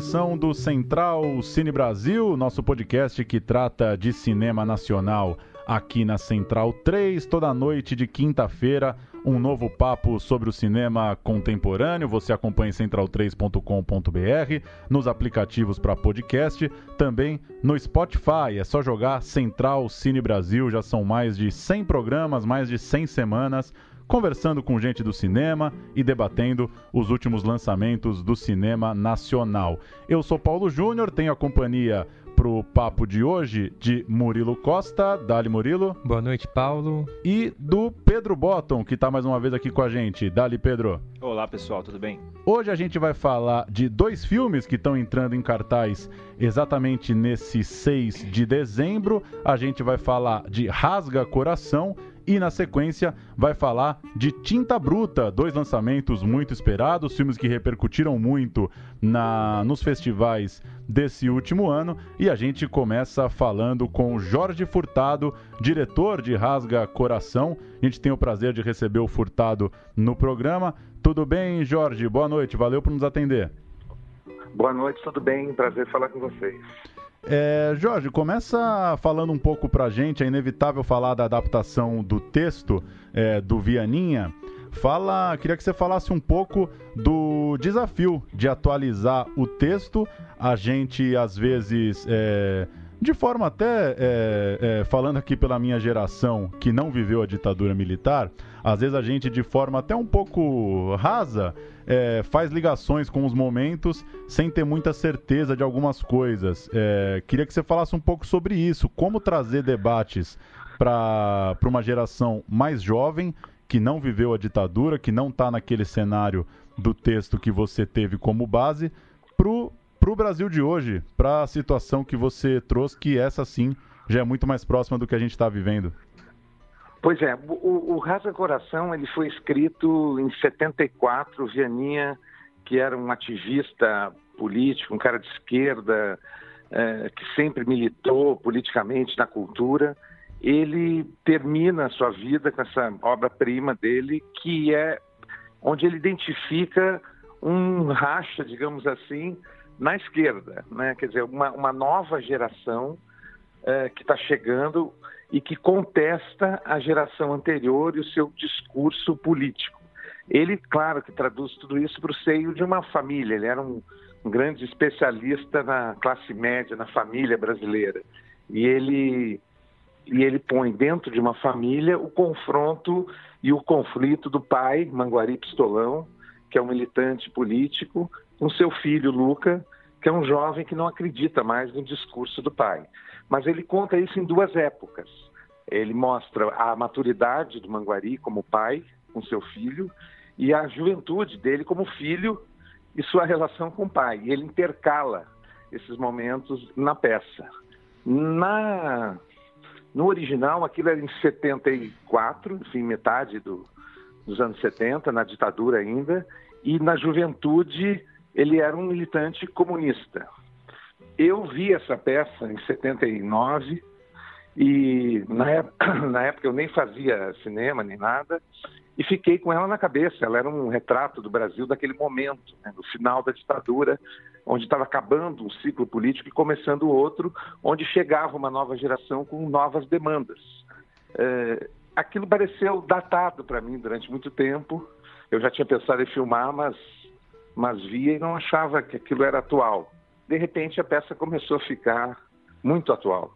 Edição do Central Cine Brasil, nosso podcast que trata de cinema nacional aqui na Central 3, toda noite de quinta-feira, um novo papo sobre o cinema contemporâneo. Você acompanha em central3.com.br, nos aplicativos para podcast, também no Spotify. É só jogar Central Cine Brasil, já são mais de 100 programas, mais de 100 semanas conversando com gente do cinema e debatendo os últimos lançamentos do cinema nacional. Eu sou Paulo Júnior, tenho a companhia pro papo de hoje de Murilo Costa. Dali Murilo. Boa noite, Paulo. E do Pedro Botton, que está mais uma vez aqui com a gente. Dali, Pedro. Olá, pessoal, tudo bem? Hoje a gente vai falar de dois filmes que estão entrando em cartaz exatamente nesse 6 de dezembro. A gente vai falar de Rasga Coração e na sequência vai falar de Tinta Bruta, dois lançamentos muito esperados, filmes que repercutiram muito na nos festivais desse último ano. E a gente começa falando com Jorge Furtado, diretor de Rasga Coração. A gente tem o prazer de receber o Furtado no programa. Tudo bem, Jorge? Boa noite, valeu por nos atender. Boa noite, tudo bem? Prazer falar com vocês. É, Jorge, começa falando um pouco pra gente, é inevitável falar da adaptação do texto é, do Vianinha. Fala, queria que você falasse um pouco do desafio de atualizar o texto. A gente às vezes é, de forma até, é, é, falando aqui pela minha geração que não viveu a ditadura militar, às vezes a gente, de forma até um pouco rasa, é, faz ligações com os momentos sem ter muita certeza de algumas coisas. É, queria que você falasse um pouco sobre isso, como trazer debates para uma geração mais jovem que não viveu a ditadura, que não está naquele cenário do texto que você teve como base, para o Brasil de hoje, para a situação que você trouxe, que essa sim já é muito mais próxima do que a gente está vivendo. Pois é, o, o Rasa Coração ele foi escrito em 74, Vianinha, que era um ativista político, um cara de esquerda, é, que sempre militou politicamente na cultura, ele termina a sua vida com essa obra-prima dele, que é onde ele identifica um racha, digamos assim, na esquerda, né? quer dizer, uma, uma nova geração é, que está chegando e que contesta a geração anterior e o seu discurso político. Ele, claro, que traduz tudo isso para o seio de uma família, ele era um, um grande especialista na classe média, na família brasileira. E ele, e ele põe dentro de uma família o confronto e o conflito do pai, Manguari Pistolão, que é um militante político, com seu filho Luca, que é um jovem que não acredita mais no discurso do pai. Mas ele conta isso em duas épocas. Ele mostra a maturidade do Manguari como pai com seu filho e a juventude dele como filho e sua relação com o pai. E ele intercala esses momentos na peça. Na no original, aquilo era em 74, enfim, metade do, dos anos 70, na ditadura ainda, e na juventude ele era um militante comunista. Eu vi essa peça em 79 e na época, na época eu nem fazia cinema nem nada e fiquei com ela na cabeça. Ela era um retrato do Brasil daquele momento, né, no final da ditadura, onde estava acabando um ciclo político e começando outro, onde chegava uma nova geração com novas demandas. É, aquilo pareceu datado para mim durante muito tempo. Eu já tinha pensado em filmar, mas mas via e não achava que aquilo era atual. De repente, a peça começou a ficar muito atual.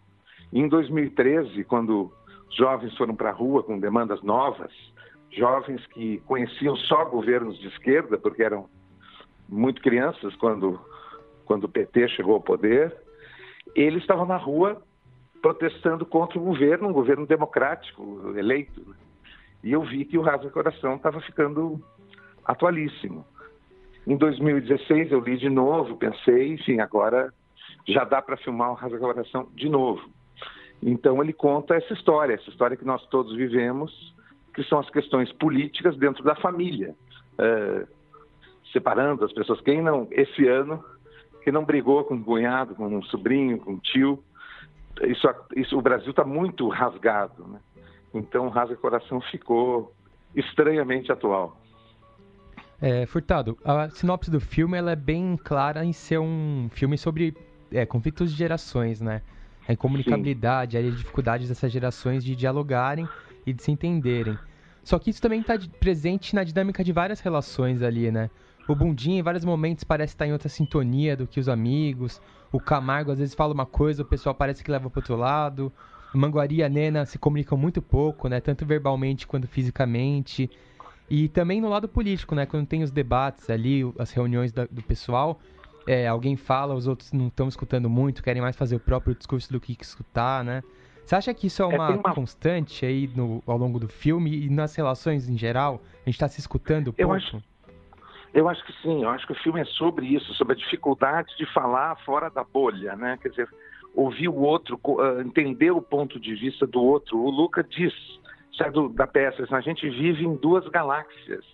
E em 2013, quando jovens foram para a rua com demandas novas, jovens que conheciam só governos de esquerda, porque eram muito crianças quando, quando o PT chegou ao poder, eles estavam na rua protestando contra o governo, um governo democrático eleito. Né? E eu vi que o Rasga Coração estava ficando atualíssimo. Em 2016 eu li de novo, pensei, enfim, agora já dá para filmar o Rasga Coração de novo. Então ele conta essa história, essa história que nós todos vivemos, que são as questões políticas dentro da família, é, separando as pessoas. Quem não, esse ano, quem não brigou com um cunhado, com um sobrinho, com um tio, isso, isso o Brasil está muito rasgado, né? Então, Rasga Coração ficou estranhamente atual. É, Furtado, a sinopse do filme ela é bem clara em ser um filme sobre é, conflitos de gerações, né? A incomunicabilidade, Sim. as dificuldades dessas gerações de dialogarem e de se entenderem. Só que isso também está presente na dinâmica de várias relações ali, né? O Bundinha, em vários momentos, parece estar em outra sintonia do que os amigos. O Camargo, às vezes, fala uma coisa, o pessoal parece que leva para outro lado. O Manguari e a Nena se comunicam muito pouco, né? Tanto verbalmente quanto fisicamente. E também no lado político, né? Quando tem os debates ali, as reuniões da, do pessoal, é, alguém fala, os outros não estão escutando muito, querem mais fazer o próprio discurso do que escutar, né? Você acha que isso é uma, é, uma... constante aí no, ao longo do filme e nas relações em geral? A gente está se escutando pouco? Eu acho, eu acho que sim, eu acho que o filme é sobre isso, sobre a dificuldade de falar fora da bolha, né? Quer dizer, ouvir o outro, ah, entender o ponto de vista do outro. O Luca diz, é do, da peça, a gente vive em duas galáxias.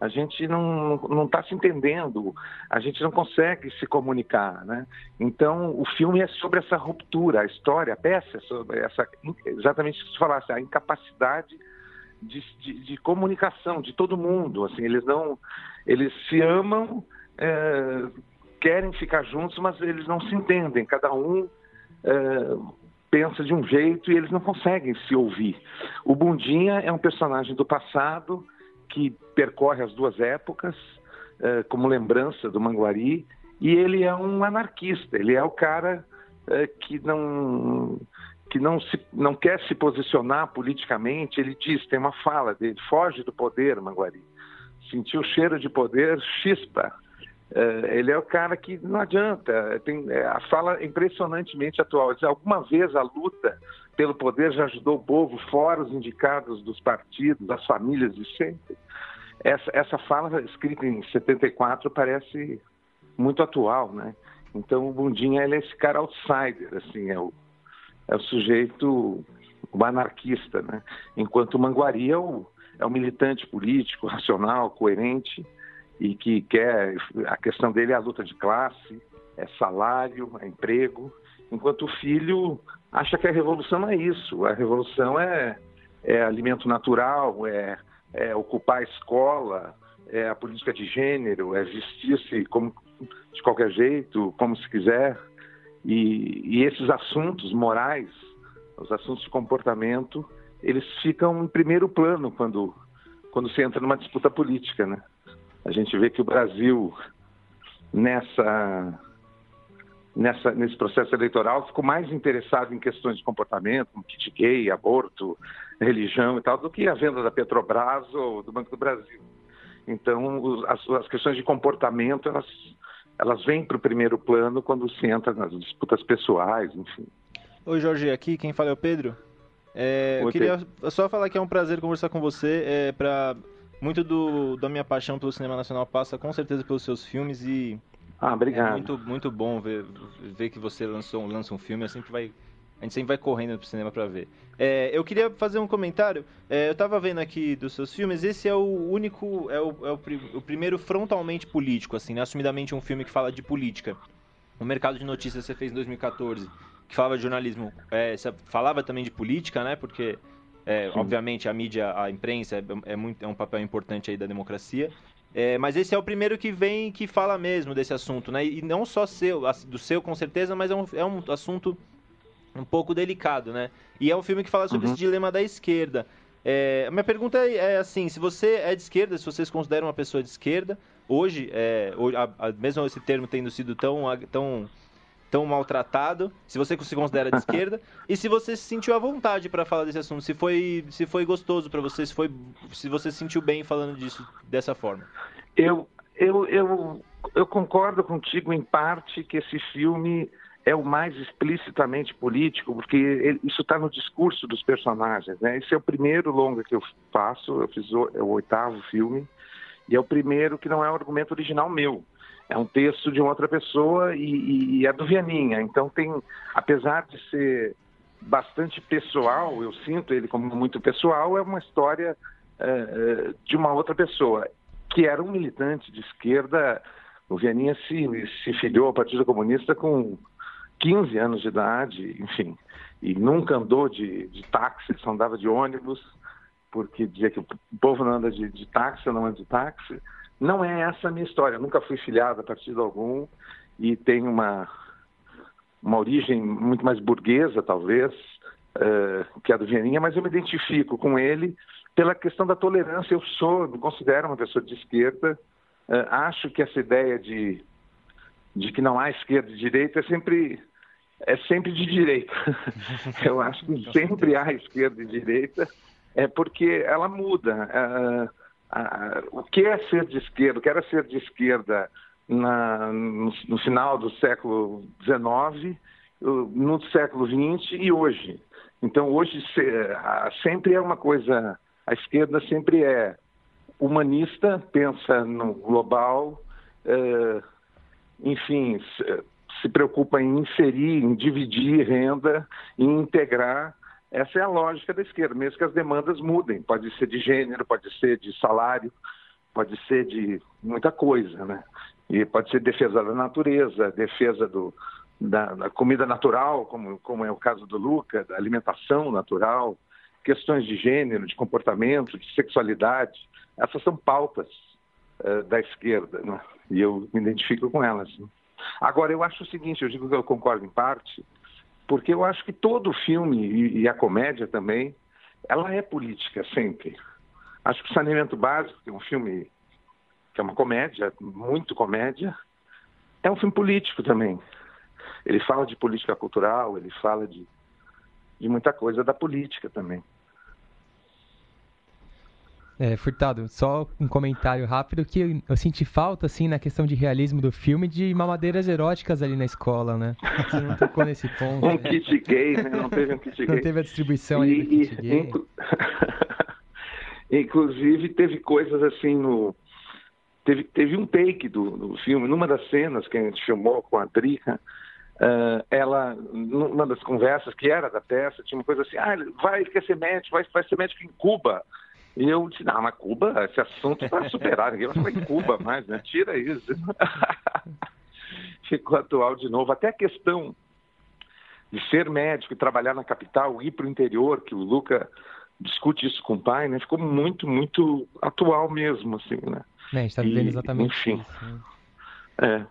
A gente não está se entendendo, a gente não consegue se comunicar, né? Então, o filme é sobre essa ruptura, a história, a peça é sobre essa, exatamente o que você falasse, a incapacidade de, de, de, comunicação de todo mundo, assim, eles não, eles se amam, é, querem ficar juntos, mas eles não se entendem, cada um é, pensa de um jeito e eles não conseguem se ouvir. O Bundinha é um personagem do passado, que percorre as duas épocas, uh, como lembrança do Manguari, e ele é um anarquista, ele é o cara uh, que não que não, se, não quer se posicionar politicamente, ele diz, tem uma fala dele, foge do poder, Manguari. Sentiu o cheiro de poder, chispa. Uh, ele é o cara que não adianta, tem, a fala é impressionantemente atual. Diz, alguma vez a luta pelo poder já ajudou o povo, fora os indicados dos partidos, das famílias de sempre. Essa, essa fala escrita em 74 parece muito atual, né? Então o Bundinha ele é esse cara outsider, assim, é o, é o sujeito o anarquista, né? Enquanto o Manguari é o, é o militante político, racional, coerente e que quer a questão dele é a luta de classe, é salário, é emprego, enquanto o filho acha que a revolução é isso. A revolução é, é alimento natural, é, é, ocupar a escola, é a política de gênero, é vestir-se como de qualquer jeito, como se quiser. E, e esses assuntos morais, os assuntos de comportamento, eles ficam em primeiro plano quando, quando se entra numa disputa política, né? A gente vê que o Brasil, nessa nessa, nesse processo eleitoral ficou mais interessado em questões de comportamento, como kit gay, aborto, religião e tal, do que a venda da Petrobras ou do Banco do Brasil. Então, as, as questões de comportamento, elas, elas vêm para o primeiro plano quando se entra nas disputas pessoais, enfim. Oi, Jorge, aqui quem fala é o Pedro. É, eu queria só falar que é um prazer conversar com você. É, pra, muito do, da minha paixão pelo cinema nacional passa com certeza pelos seus filmes e ah, obrigado. É muito, muito bom ver, ver que você lançou, lança um filme, a gente sempre vai, a gente sempre vai correndo pro cinema para ver. É, eu queria fazer um comentário. É, eu tava vendo aqui dos seus filmes, esse é o único, é o, é o, o primeiro frontalmente político, assim, né? assumidamente um filme que fala de política. O Mercado de Notícias você fez em 2014, que falava de jornalismo, é, você falava também de política, né? Porque é, obviamente a mídia, a imprensa é, é, muito, é um papel importante aí da democracia. É, mas esse é o primeiro que vem que fala mesmo desse assunto, né? E não só seu, do seu com certeza, mas é um, é um assunto um pouco delicado, né? E é um filme que fala sobre uhum. esse dilema da esquerda. É, minha pergunta é, é, assim, se você é de esquerda, se vocês consideram uma pessoa de esquerda, hoje, é, a, a, mesmo esse termo tendo sido tão, tão tão maltratado, se você se considera de esquerda, e se você se sentiu à vontade para falar desse assunto, se foi, se foi gostoso para você, se, foi, se você se sentiu bem falando disso dessa forma. Eu, eu, eu, eu concordo contigo em parte que esse filme é o mais explicitamente político, porque ele, isso está no discurso dos personagens. Né? Esse é o primeiro longa que eu faço, eu fiz o, é o oitavo filme, e é o primeiro que não é um argumento original meu. É um texto de outra pessoa e, e, e é do Vianinha. Então tem, apesar de ser bastante pessoal, eu sinto ele como muito pessoal, é uma história uh, de uma outra pessoa, que era um militante de esquerda. O Vianinha se, se filiou ao Partido Comunista com 15 anos de idade, enfim, e nunca andou de, de táxi, só andava de ônibus, porque dizia que o povo não anda de, de táxi, eu não ando de táxi. Não é essa a minha história, eu nunca fui filiado a partido algum e tenho uma, uma origem muito mais burguesa, talvez, uh, que a do Vianinha, mas eu me identifico com ele pela questão da tolerância. Eu sou, me considero uma pessoa de esquerda, uh, acho que essa ideia de, de que não há esquerda e direita é sempre é sempre de direita. Eu acho que sempre há esquerda e direita, é porque ela muda. O que é ser de esquerda? O que era ser de esquerda na, no, no, final do século XIX, no século XX e hoje. Então, hoje sempre é uma coisa. A esquerda sempre é humanista, pensa no global, uh, enfim, se preocupa em inserir, em dividir renda, em integrar. Essa é a lógica da esquerda, mesmo que as demandas mudem. Pode ser de gênero, pode ser de salário, pode ser de muita coisa, né? E pode ser defesa da natureza, defesa do, da, da comida natural, como, como é o caso do Luca, da alimentação natural, questões de gênero, de comportamento, de sexualidade. Essas são pautas uh, da esquerda, né? e eu me identifico com elas. Né? Agora, eu acho o seguinte, eu digo que eu concordo em parte, porque eu acho que todo filme, e, e a comédia também, ela é política sempre. Acho que o Saneamento Básico, que é um filme que é uma comédia, muito comédia, é um filme político também. Ele fala de política cultural, ele fala de, de muita coisa da política também. É, Furtado, só um comentário rápido que eu, senti falta, assim, na questão de realismo do filme, de mamadeiras eróticas ali na escola, né? Você não tocou nesse ponto. um né? kit gay, né? Não teve um kit gay. Não teve a distribuição e, do kit gay. Inclu... Inclusive, teve coisas assim no... Teve, teve um take do, do filme, numa das cenas que a gente filmou com a Drica, Uh, ela, numa das conversas que era da peça, tinha uma coisa assim, ah, vai, quer ser médico, vai, vai ser médico em Cuba. E eu disse, não, mas Cuba, esse assunto está superado, ninguém vai falar em Cuba mais, né? Tira isso. Ficou atual de novo. Até a questão de ser médico e trabalhar na capital, ir para o interior, que o Luca discute isso com o pai, né? Ficou muito, muito atual mesmo, assim, né? É, a gente está vivendo exatamente enfim, isso. Né?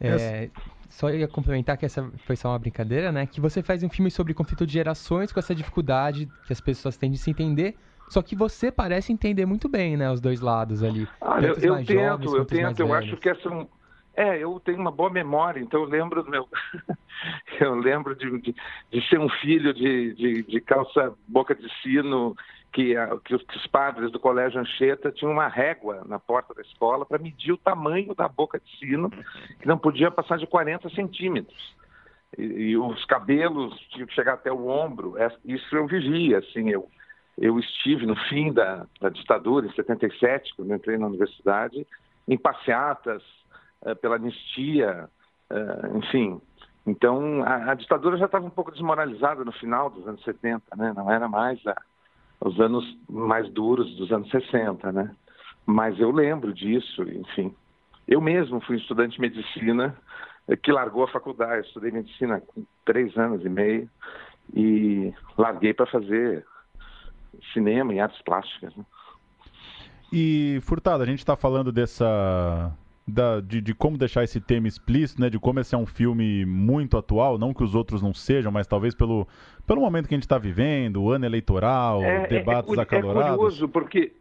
É. é. Só ia complementar que essa foi só uma brincadeira, né? Que você faz um filme sobre conflito de gerações com essa dificuldade que as pessoas têm de se entender, só que você parece entender muito bem, né, os dois lados ali. Ah, eu, eu tento, jovens, eu tento, eu acho que essa é é, eu tenho uma boa memória, então eu lembro do meu. eu lembro de, de, de, ser um filho de, de, de calça boca de sino, que, que, os, que, os padres do Colégio Anchieta tinham uma régua na porta da escola para medir o tamanho da boca de sino, que não podia passar de 40 centímetros. E, e os cabelos tinham que chegar até o ombro. É, isso eu vivia, assim, eu eu estive no fim da, da ditadura, em 77, quando entrei na universidade, em passeatas uh, pela anistia, uh, enfim. Então, a, a ditadura já estava um pouco desmoralizada no final dos anos 70, né? Não era mais a, os anos mais duros dos anos 60, né? Mas eu lembro disso, enfim. Eu mesmo fui estudante de medicina eh, que largou a faculdade. Eu estudei medicina com três anos e meio e larguei para fazer cinema e artes plásticas. Né? E, Furtado, a gente está falando dessa. Da, de, de, como deixar esse tema explícito, né? De como esse é um filme muito atual, não que os outros não sejam, mas talvez pelo, pelo momento que a gente está vivendo, o ano eleitoral, é, é debates é, é, acalorados. É curioso porque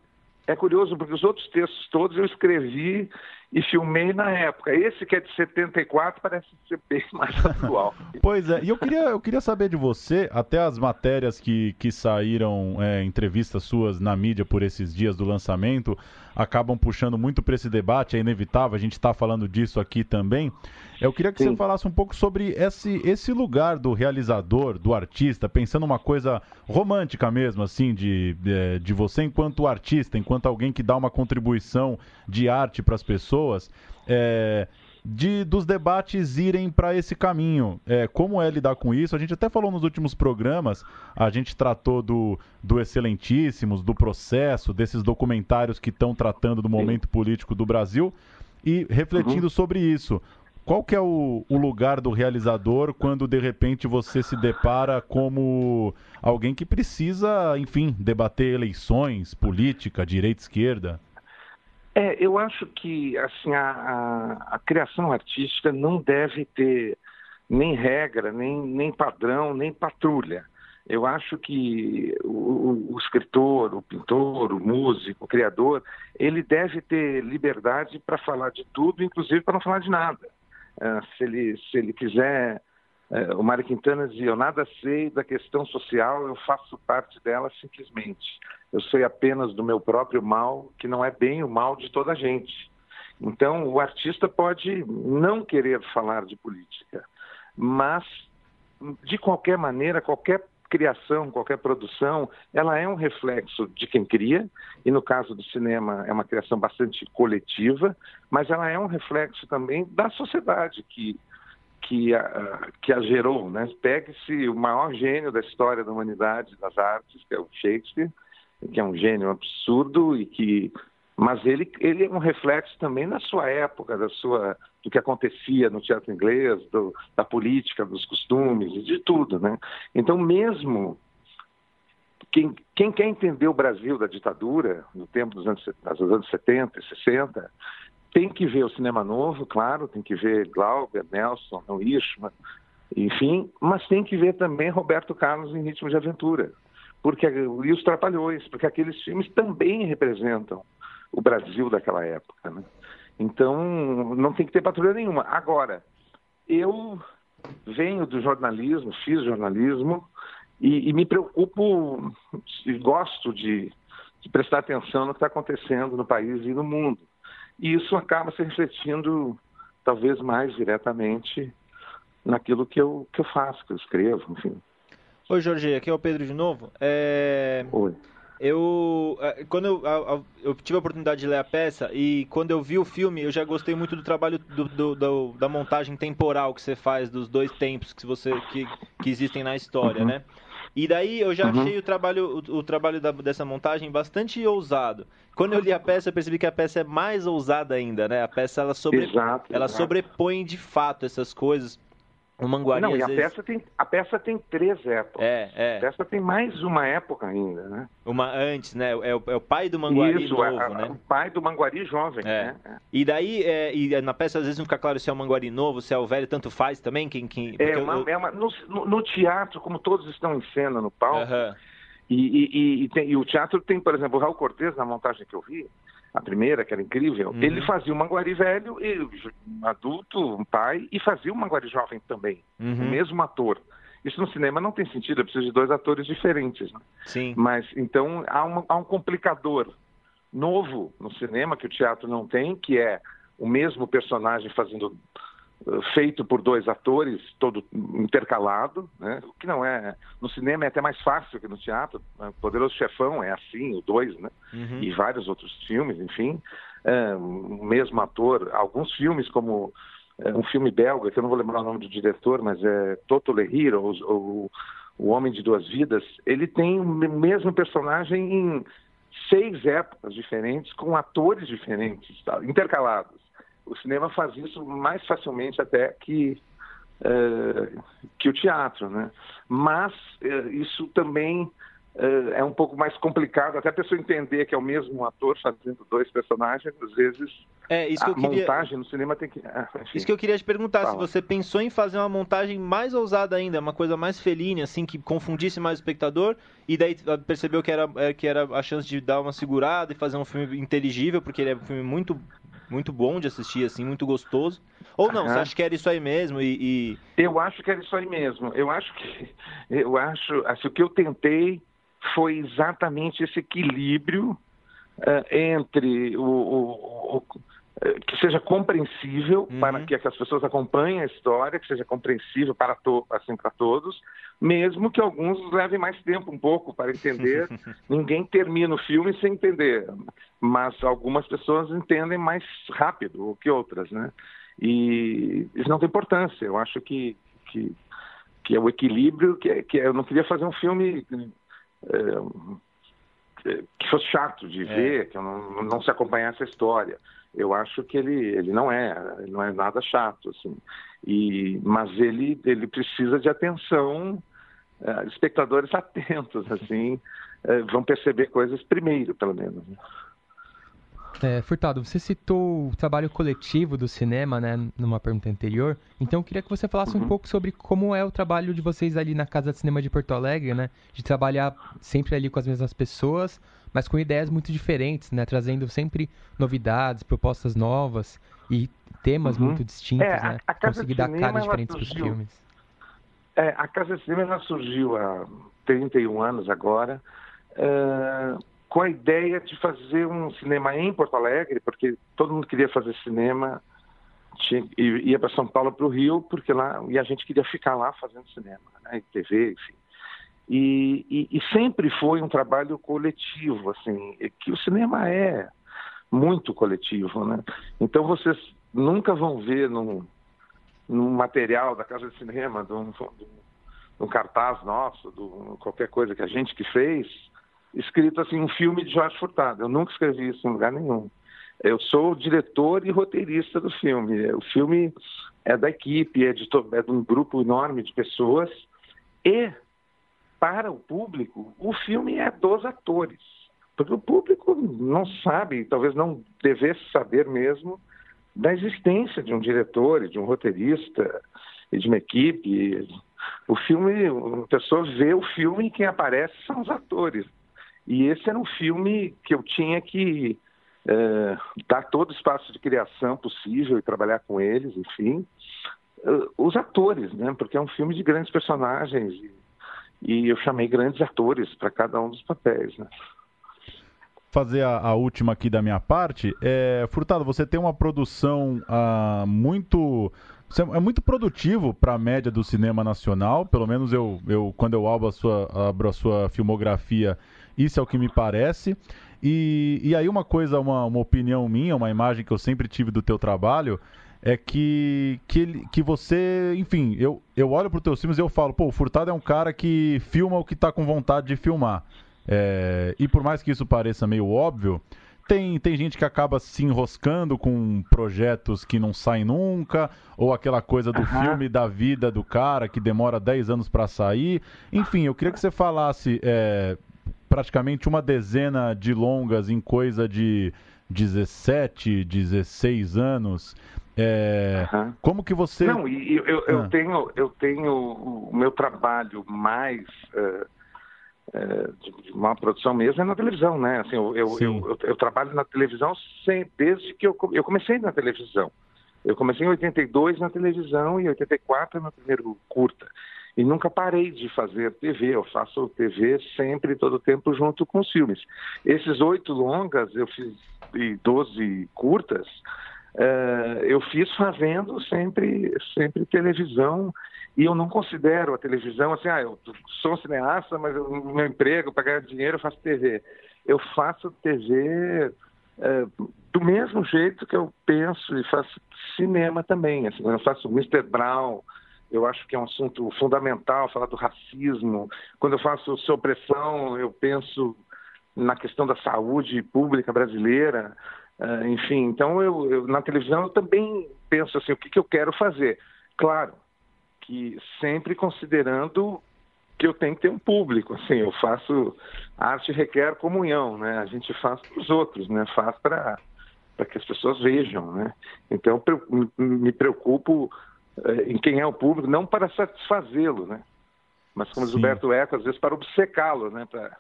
é curioso porque os outros textos todos eu escrevi e filmei na época. Esse que é de 74 parece ser bem mais atual. pois é, e eu queria, eu queria saber de você, até as matérias que, que saíram, é, entrevistas suas na mídia por esses dias do lançamento, acabam puxando muito para esse debate, é inevitável, a gente está falando disso aqui também. Eu queria que Sim. você falasse um pouco sobre esse, esse lugar do realizador, do artista, pensando uma coisa romântica mesmo, assim, de, de, de você enquanto artista, enquanto alguém que dá uma contribuição de arte para as pessoas. É, de dos debates irem para esse caminho. É, como é lidar com isso? A gente até falou nos últimos programas, a gente tratou do, do Excelentíssimos, do processo, desses documentários que estão tratando do momento político do Brasil e refletindo uhum. sobre isso. Qual que é o, o, lugar do realizador quando de repente você se depara como alguém que precisa, enfim, debater eleições, política, direita, esquerda? É, eu acho que assim a, a, a, criação artística não deve ter nem regra, nem, nem padrão, nem patrulha. Eu acho que o, o, escritor, o pintor, o músico, o criador, ele deve ter liberdade para falar de tudo, inclusive para não falar de nada. Uh, se, ele, se ele quiser é, o Mário Quintana dizia: Eu nada sei da questão social, eu faço parte dela simplesmente. Eu sei apenas do meu próprio mal, que não é bem o mal de toda a gente. Então, o artista pode não querer falar de política, mas, de qualquer maneira, qualquer criação, qualquer produção, ela é um reflexo de quem cria, e no caso do cinema é uma criação bastante coletiva, mas ela é um reflexo também da sociedade que que a, que a gerou. Né? Pegue-se o maior gênio da história da humanidade, das artes, que é o Shakespeare, que é um gênio absurdo e que mas ele, ele é um reflexo também da sua época, da sua, do que acontecia no teatro inglês, do, da política, dos costumes, de tudo. Né? Então, mesmo quem, quem quer entender o Brasil da ditadura, no tempo dos anos, dos anos 70 e 60, tem que ver o cinema novo, claro, tem que ver Glauber, Nelson, Ishman, enfim, mas tem que ver também Roberto Carlos em Ritmo de Aventura, porque e os Trapalhões, porque aqueles filmes também representam o Brasil daquela época, né? Então, não tem que ter patrulha nenhuma. Agora, eu venho do jornalismo, fiz jornalismo e, e me preocupo e gosto de, de prestar atenção no que está acontecendo no país e no mundo. E isso acaba se refletindo, talvez mais diretamente, naquilo que eu, que eu faço, que eu escrevo, enfim. Oi, Jorge, aqui é o Pedro de novo. É... Oi. Eu, é, quando eu, eu, tive a oportunidade de ler a peça e quando eu vi o filme, eu já gostei muito do trabalho do, do, do, da montagem temporal que você faz dos dois tempos que você que, que existem na história, uhum. né? E daí eu já uhum. achei o trabalho, o, o trabalho da, dessa montagem bastante ousado. Quando eu li a peça, eu percebi que a peça é mais ousada ainda, né? A peça ela, sobre, exato, ela exato. sobrepõe de fato essas coisas o Manguari, Não, e a, vezes... peça tem, a peça tem três épocas. É, é. A peça tem mais uma época ainda, né? Uma antes, né? É o, é o pai do Manguari Isso, novo, a, né? O pai do Manguari jovem, é. né? É. E daí, é, e na peça às vezes não fica claro se é o Manguari novo, se é o velho, tanto faz também? Quem, quem... É, uma, eu... é uma, no, no, teatro, como todos estão em cena no palco, e, e, e, tem, e, o teatro tem, por exemplo, o Raul Cortez, na montagem que eu vi, a primeira, que era incrível, uhum. ele fazia o Manguari velho, e, um adulto, um pai, e fazia o Manguari jovem também, uhum. o mesmo ator. Isso no cinema não tem sentido, é preciso de dois atores diferentes. Né? Sim. Mas, então, há, uma, há um complicador novo no cinema que o teatro não tem, que é o mesmo personagem fazendo feito por dois atores, todo intercalado, né? o que não é. No cinema é até mais fácil que no teatro. Né? Poderoso Chefão é assim, o dois, né? Uhum. E vários outros filmes, enfim. É, o mesmo ator. Alguns filmes, como é, um filme belga, que eu não vou lembrar o nome do diretor, mas é Toto Le Heroes, ou O Homem de Duas Vidas, ele tem o mesmo personagem em seis épocas diferentes, com atores diferentes, tá? intercalados o cinema faz isso mais facilmente até que, é, que o teatro, né? Mas é, isso também é, é, um pouco mais complicado, até a pessoa entender que é o mesmo ator fazendo dois personagens, às vezes é, isso que a eu queria... montagem no cinema tem que... Ah, isso que eu queria te perguntar, Fala. se você pensou em fazer uma montagem mais ousada ainda, uma coisa mais feline, assim, que confundisse mais o espectador, e daí percebeu que era, que era a chance de dar uma segurada e fazer um filme inteligível, porque ele é um filme muito muito bom de assistir, assim, muito gostoso. Ou não, você acha que era isso aí mesmo e, e, Eu acho que era isso aí mesmo. Eu acho que eu acho, acho que eu tentei foi exatamente esse equilíbrio uh, entre o, o, o, que seja compreensível uhum. para que, as pessoas acompanhem a história, que seja compreensível para to, assim para todos, mesmo que alguns levem mais tempo um pouco para entender. Ninguém termina o filme sem entender, mas algumas pessoas entendem mais rápido que outras, né? E isso não tem importância. Eu acho que que, que é o equilíbrio que, que eu não queria fazer um filme é, que fosse chato de é. ver, que não, não se acompanhasse a história eu acho que ele, ele não é, ele não é nada chato, assim. E, mas ele, ele precisa de atenção, uh, espectadores atentos, assim, uh, vão perceber coisas primeiro, pelo menos. Né? É, Furtado, você citou o trabalho coletivo do cinema, né, numa pergunta anterior. Então eu queria que você falasse uhum. um pouco sobre como é o trabalho de vocês ali na Casa de Cinema de Porto Alegre, né, de trabalhar sempre ali com as mesmas pessoas, mas com ideias muito diferentes, né? Trazendo sempre novidades, propostas novas e temas uhum. muito distintos, é, né? A, a Conseguir dar caras diferentes para os filmes. É, a Casa de Cinema surgiu há 31 anos agora, uh, com a ideia de fazer um cinema em Porto Alegre, porque todo mundo queria fazer cinema, tinha, ia para São Paulo, para o Rio, porque lá e a gente queria ficar lá fazendo cinema, né? TV, enfim. E, e, e, sempre foi um trabalho coletivo, assim, que o cinema é muito coletivo, né? Então vocês nunca vão ver num, num material da Casa de Cinema, de um, cartaz nosso, de qualquer coisa que a gente que fez, escrito assim, um filme de Jorge Furtado. Eu nunca escrevi isso em lugar nenhum. Eu sou diretor e roteirista do filme. O filme é da equipe, é de, é de um grupo enorme de pessoas e para o público, o filme é dos atores. Porque o público não sabe, talvez não devesse saber mesmo, da existência de um diretor, de um roteirista e de uma equipe. O filme, a pessoa vê o filme e quem aparece são os atores. E esse era um filme que eu tinha que é, dar todo o espaço de criação possível e trabalhar com eles, enfim. Uh, os atores, né? Porque é um filme de grandes personagens e eu chamei grandes atores para cada um dos papéis. Né? Fazer a, a, última aqui da minha parte. É, Furtado, você tem uma produção ah, muito é muito produtivo para a média do cinema nacional, pelo menos eu, eu quando eu abro a, sua, abro a sua filmografia, isso é o que me parece. E, e aí uma coisa, uma, uma opinião minha, uma imagem que eu sempre tive do teu trabalho, é que, que, ele, que você, enfim, eu, eu olho para os teus filmes e eu falo, pô, o Furtado é um cara que filma o que está com vontade de filmar. É, e por mais que isso pareça meio óbvio, tem, tem gente que acaba se enroscando com projetos que não saem nunca, ou aquela coisa do uhum. filme da vida do cara que demora 10 anos para sair. Enfim, eu queria que você falasse é, praticamente uma dezena de longas em coisa de 17, 16 anos. É, uhum. Como que você. Não, e eu, eu, eu, ah. tenho, eu tenho o meu trabalho mais uh, uh, de, de, uma produção mesmo é na televisão, né? Assim, eu, eu, eu, eu, trabalho na televisão sem, desde que eu, eu comecei na televisão. Eu comecei em 82 na televisão e em 84 no primeiro curta. E nunca parei de fazer TV. Eu faço TV sempre, todo o tempo, junto com os filmes. Esses oito longas eu fiz e 12 curtas Uh, eu fiz fazendo sempre, sempre televisão e eu não considero a televisão assim, ah, eu sou cineasta, mas eu, meu emprego para ganhar dinheiro eu faço TV. Eu faço TV eh, do mesmo jeito que eu penso e faço cinema também. Assim, eu faço Mr. Brown, eu acho que é um assunto fundamental falar do racismo. Quando eu faço Opressão, eu penso na questão da saúde pública brasileira. Uh, enfim, então eu, eu, na televisão eu também penso assim, o que, que eu quero fazer? Claro que sempre considerando que eu tenho que ter um público, assim, eu faço, arte requer comunhão, né? A gente faz para os outros, né? Faz para para que as pessoas vejam, né? Então me preocupo eh, em quem é o público, não para satisfazê-lo, né? Mas como diz Humberto Eco, às vezes para obcecá-lo, né? Pra,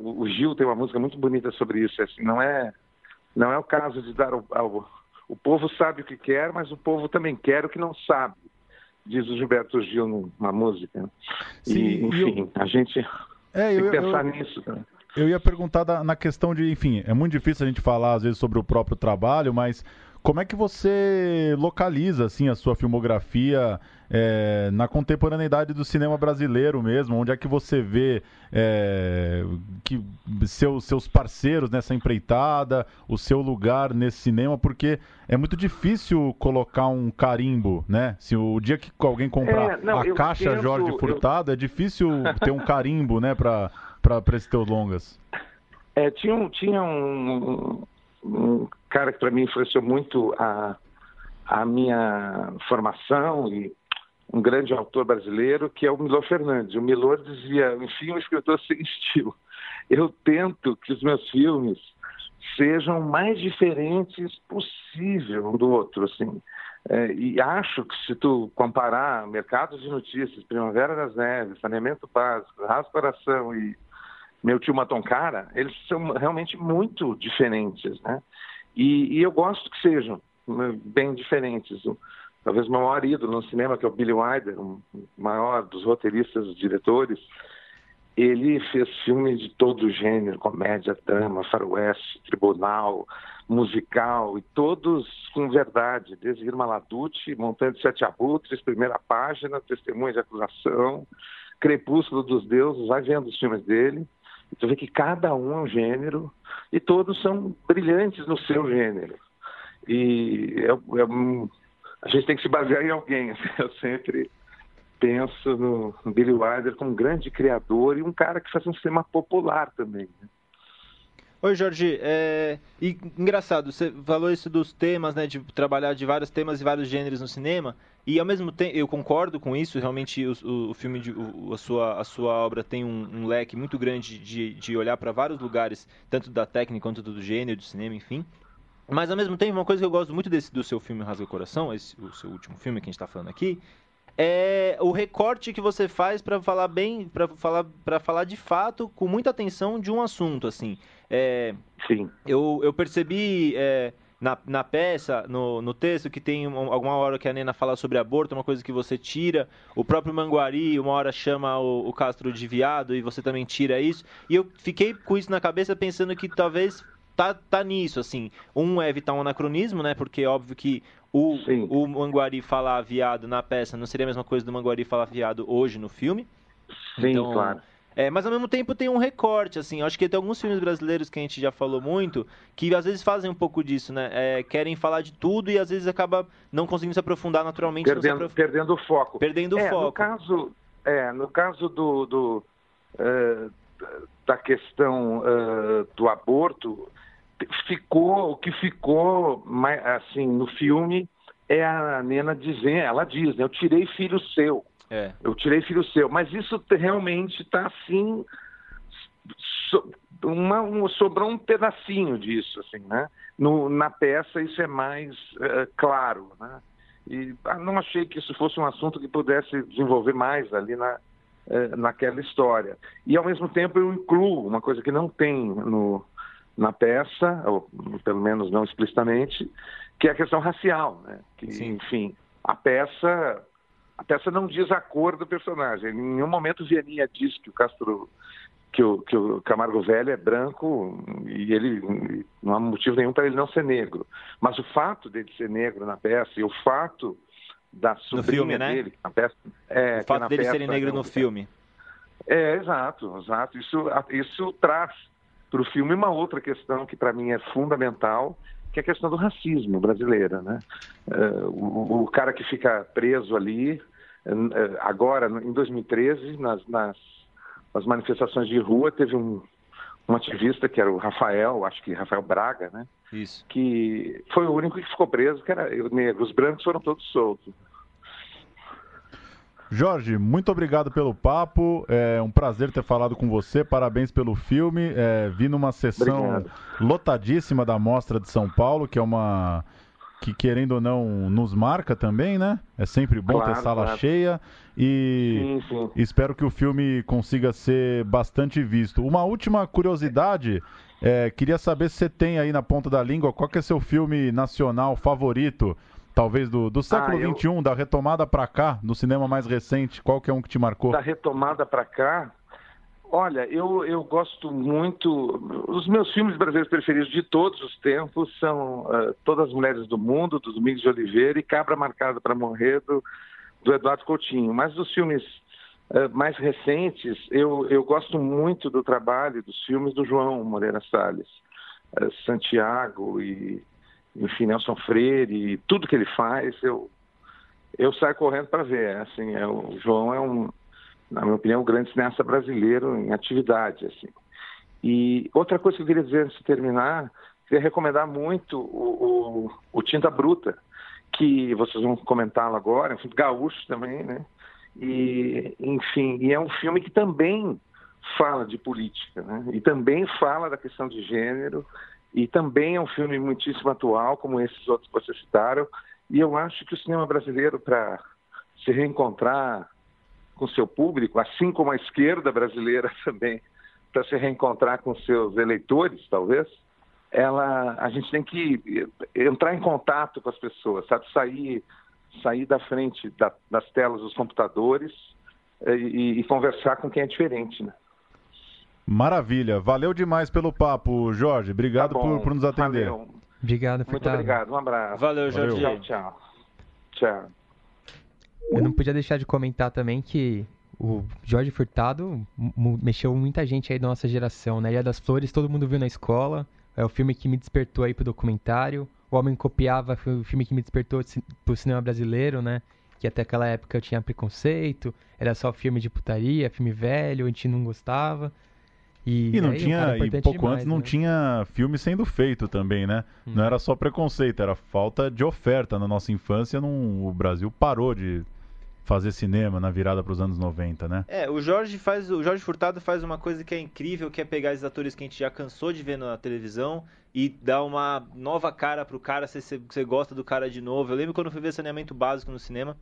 o Gil tem uma música muito bonita sobre isso, assim, não é não é o caso de dar ao, ao, o povo sabe o que quer, mas o povo também quer o que não sabe, diz o Gilberto Gil numa música. Sim, e, enfim, eu... a gente é, tem eu, que pensar eu... nisso também. Eu ia perguntar da, na questão de, enfim, é muito difícil a gente falar às vezes sobre o próprio trabalho, mas como é que você localiza assim a sua filmografia é, na contemporaneidade do cinema brasileiro mesmo? Onde é que você vê é, que seus, seus parceiros nessa empreitada, o seu lugar nesse cinema? Porque é muito difícil colocar um carimbo, né? Se o dia que alguém comprar é, não, a caixa penso, Jorge Furtado, eu... é difícil ter um carimbo, né, para esses teus longas. É, tinha um, tinha um, um cara que para mim influenciou muito a, a minha formação e um grande autor brasileiro, que é o Milor Fernandes. O Milor dizia, enfim, um escritor sem estilo. Eu tento que os meus filmes sejam mais diferentes possível um do outro, assim. É, e acho que se tu comparar mercados de notícias, Primavera das Neves, Saneamento Básico, Raso Coração e meu tio Matoncara, eles são realmente muito diferentes, né? E, e, eu gosto que sejam né, bem diferentes. Talvez o meu maior ídolo no cinema, que é o Billy Wilder, o maior dos roteiristas, diretores, ele fez filmes de todo gênero, comédia, drama, faroeste, tribunal, musical, e todos com verdade, desde Irma Laducci, Montando Sete Abutres, Primeira Página, Testemunha de Acusação, Crepúsculo dos Deuses, vai vendo os filmes dele, você vê que cada um é um gênero e todos são brilhantes no seu gênero. E é, é, a gente tem que se basear em alguém. Assim, eu sempre penso no, Billy Wilder como um grande criador e um cara que faz um cinema popular também. Né? Oi, Jorge. É... E, engraçado, você falou isso dos temas, né? De trabalhar de vários temas e vários gêneros no cinema. E ao mesmo tempo, eu concordo com isso. Realmente, o, o, filme, de, o, a, sua, a sua obra tem um, um leque muito grande de, de olhar para vários lugares, tanto da técnica quanto do gênero, do cinema, enfim. Mas ao mesmo tempo, uma coisa que eu gosto muito desse, do seu filme Rasga o Coração, esse, o seu último filme que a gente está falando aqui, é o recorte que você faz para falar bem, para falar, para falar de fato, com muita atenção de um assunto, assim. É, Sim. Eu, eu percebi é, na, na peça, no, no texto, que tem alguma hora que a Nena fala sobre aborto, uma coisa que você tira. O próprio Manguari, uma hora chama o, o Castro de viado e você também tira isso. E eu fiquei com isso na cabeça pensando que talvez tá, tá nisso, assim. Um é evitar um anacronismo, né? Porque é óbvio que o, o Manguari falar viado na peça não seria a mesma coisa do Manguari falar viado hoje no filme. Sim, então, claro. É, mas ao mesmo tempo tem um recorte, assim. Eu acho que tem alguns filmes brasileiros que a gente já falou muito, que às vezes fazem um pouco disso, né? É, querem falar de tudo e às vezes acaba não conseguindo se aprofundar naturalmente. Perdendo, aprof... perdendo o foco. Perdendo é, o foco. No caso, é, no caso do, do uh, da questão uh, do aborto, ficou o que ficou assim no filme é a Nena dizendo, ela diz, né, eu tirei filho seu, é. eu tirei filho seu, mas isso realmente está assim so, uma, um, sobrou um pedacinho disso, assim, né? No, na peça isso é mais uh, claro, né? E ah, não achei que isso fosse um assunto que pudesse desenvolver mais ali na, uh, naquela história. E ao mesmo tempo eu incluo uma coisa que não tem no, na peça, ou pelo menos não explicitamente, que é a questão racial, né? Que, enfim, a peça a peça não diz a cor do personagem. Em nenhum momento Vianinha diz que o Castro que o, que o Camargo Velho é branco e ele não há motivo nenhum para ele não ser negro. Mas o fato dele ser negro na peça e o fato da sobrinha filme, né? dele na peça é o fato dele ser negro no filme. É, exato, exato. Isso isso traz para o filme uma outra questão que para mim é fundamental, que é a questão do racismo brasileiro, né? Uh, o, o, cara que fica preso ali, uh, agora em 2013, nas, nas, nas, manifestações de rua, teve um, um ativista que era o Rafael, acho que Rafael Braga, né? Isso. Que foi o único que ficou preso, que era negro. Os brancos foram todos soltos. Jorge, muito obrigado pelo papo. É um prazer ter falado com você. Parabéns pelo filme. É, vi numa sessão obrigado. lotadíssima da Mostra de São Paulo, que é uma que querendo ou não nos marca também, né? É sempre bom claro, ter sala claro. cheia e sim, sim. espero que o filme consiga ser bastante visto. Uma última curiosidade É, queria saber se você tem aí na ponta da língua qual que é seu filme nacional favorito, talvez do, do século XXI, ah, eu... da retomada para cá, no cinema mais recente. Qual que é um que te marcou? Da retomada para cá, Olha, eu, eu gosto muito. Os meus filmes brasileiros preferidos de todos os tempos são uh, Todas as Mulheres do Mundo, do Domingos de Oliveira, e Cabra Marcada para Morrer, do, do Eduardo Coutinho. Mas dos filmes uh, mais recentes, eu, eu gosto muito do trabalho dos filmes do João Moreira Salles. Uh, Santiago e, enfim, Nelson Freire, tudo que ele faz, eu, eu saio correndo para ver. Assim, é, o João é um na minha opinião, o grande cineasta brasileiro em atividade. Assim. E outra coisa que eu queria dizer antes de terminar, queria recomendar muito o, o, o Tinta Bruta, que vocês vão comentá-lo agora, é um filme gaúcho também, né? E, enfim, e é um filme que também fala de política, né? E também fala da questão de gênero, e também é um filme muitíssimo atual, como esses outros que vocês citaram. E eu acho que o cinema brasileiro, para se reencontrar com seu público, assim como a esquerda brasileira também, para se reencontrar com seus eleitores, talvez, ela, a gente tem que entrar em contato com as pessoas, sabe? Sair, sair da frente da, das telas dos computadores eh, e, e, conversar com quem é diferente, né? Maravilha, valeu demais pelo papo, Jorge. Obrigado tá por, por, nos atender. Valeu. Obrigado, Muito obrigado, um abraço. Valeu, Jorge. Valeu. Tchau, tchau. Tchau. Eu não podia deixar de comentar também que o Jorge Furtado mexeu muita gente aí da nossa geração, né? Ilha das Flores todo mundo viu na escola, é o filme que me despertou aí pro documentário. O Homem Copiava foi o filme que me despertou pro cinema brasileiro, né? Que até aquela época eu tinha preconceito, era só filme de putaria, filme velho, a gente não gostava. E, e não aí, tinha, um e pouco demais, antes não né? tinha filme sendo feito também, né? Hum. Não era só preconceito, era falta de oferta. Na nossa infância, não, o Brasil parou de fazer cinema na virada para os anos 90, né? É, o Jorge faz, o Jorge Furtado faz uma coisa que é incrível, que é pegar esses atores que a gente já cansou de ver na televisão e dar uma nova cara pro cara, se você gosta do cara de novo. Eu lembro quando eu fui ver Saneamento Básico no cinema,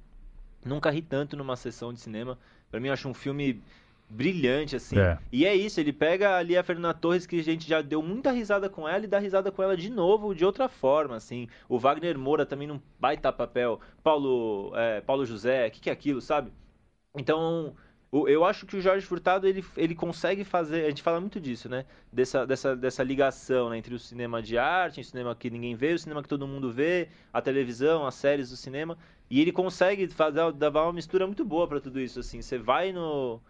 nunca ri tanto numa sessão de cinema. Para mim eu acho um filme brilhante, assim. É. E é isso, ele pega ali a Fernanda Torres, que a gente já deu muita risada com ela, e dá risada com ela de novo, de outra forma, assim. O Wagner Moura também não baita papel. Paulo, é, Paulo José, o que, que é aquilo, sabe? Então, eu acho que o Jorge Furtado, ele, ele consegue fazer, a gente fala muito disso, né? Dessa, dessa, dessa ligação né? entre o cinema de arte, o cinema que ninguém vê, o cinema que todo mundo vê, a televisão, as séries do cinema. E ele consegue fazer, dar uma mistura muito boa para tudo isso, assim. Você vai no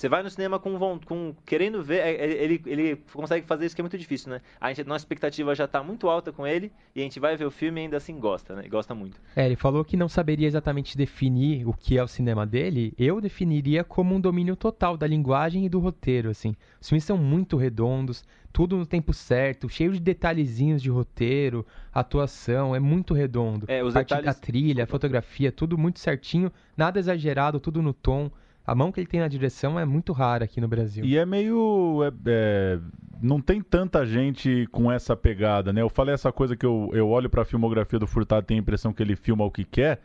você vai no cinema com, com querendo ver, é, é, ele, ele consegue fazer isso que é muito difícil, né? A gente, nossa expectativa já está muito alta com ele e a gente vai ver o filme e ainda assim gosta, né? Gosta muito. É, ele falou que não saberia exatamente definir o que é o cinema dele. Eu definiria como um domínio total da linguagem e do roteiro, assim. Os filmes são muito redondos, tudo no tempo certo, cheio de detalhezinhos de roteiro, atuação, é muito redondo. É, os Parte detalhes... da trilha, fotografia, tudo muito certinho, nada exagerado, tudo no tom a mão que ele tem na direção é muito rara aqui no Brasil. E é meio. É, é, não tem tanta gente com essa pegada, né? Eu falei essa coisa que eu, eu olho pra filmografia do Furtado e tenho a impressão que ele filma o que quer.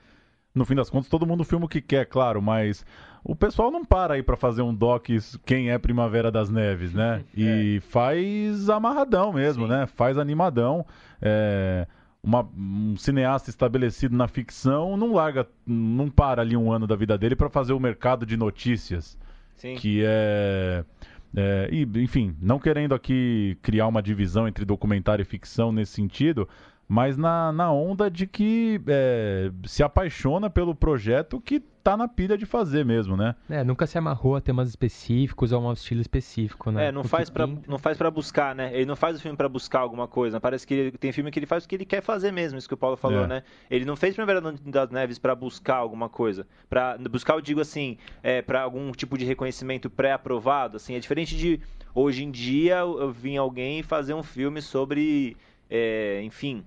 No fim das contas, todo mundo filma o que quer, claro, mas o pessoal não para aí para fazer um doc quem é Primavera das Neves, né? E é. faz amarradão mesmo, Sim. né? Faz animadão. É uma, um cineasta estabelecido na ficção não larga, não para ali um ano da vida dele para fazer o mercado de notícias. Sim. Que é, é. e, enfim, não querendo aqui criar uma divisão entre documentário e ficção nesse sentido, mas na, na onda de que é, se apaixona pelo projeto que tá na pilha de fazer mesmo, né? É, nunca se amarrou a temas específicos ou a um estilo específico, né? É, não faz para não faz para buscar, né? Ele não faz o filme para buscar alguma coisa. Parece que ele, tem filme que ele faz o que ele quer fazer mesmo, isso que o Paulo falou, é. né? Ele não fez Primavera das Neves para buscar alguma coisa, para buscar, eu digo assim, é, para algum tipo de reconhecimento pré-aprovado, assim, é diferente de hoje em dia eu vim alguém fazer um filme sobre é, enfim,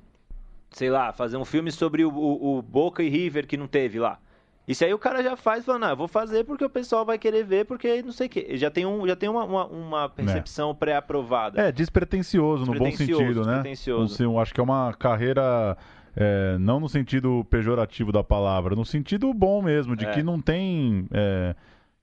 sei lá, fazer um filme sobre o, o, o, Boca e River que não teve lá. Isso aí o cara já faz falando, ah, vou fazer porque o pessoal vai querer ver, porque não sei o quê. Já tem, um, já tem uma, uma, uma percepção é. pré-aprovada. É, despretensioso, no bom sentido, né? Um, acho que é uma carreira. É, não no sentido pejorativo da palavra, no sentido bom mesmo, de é. que não tem. É,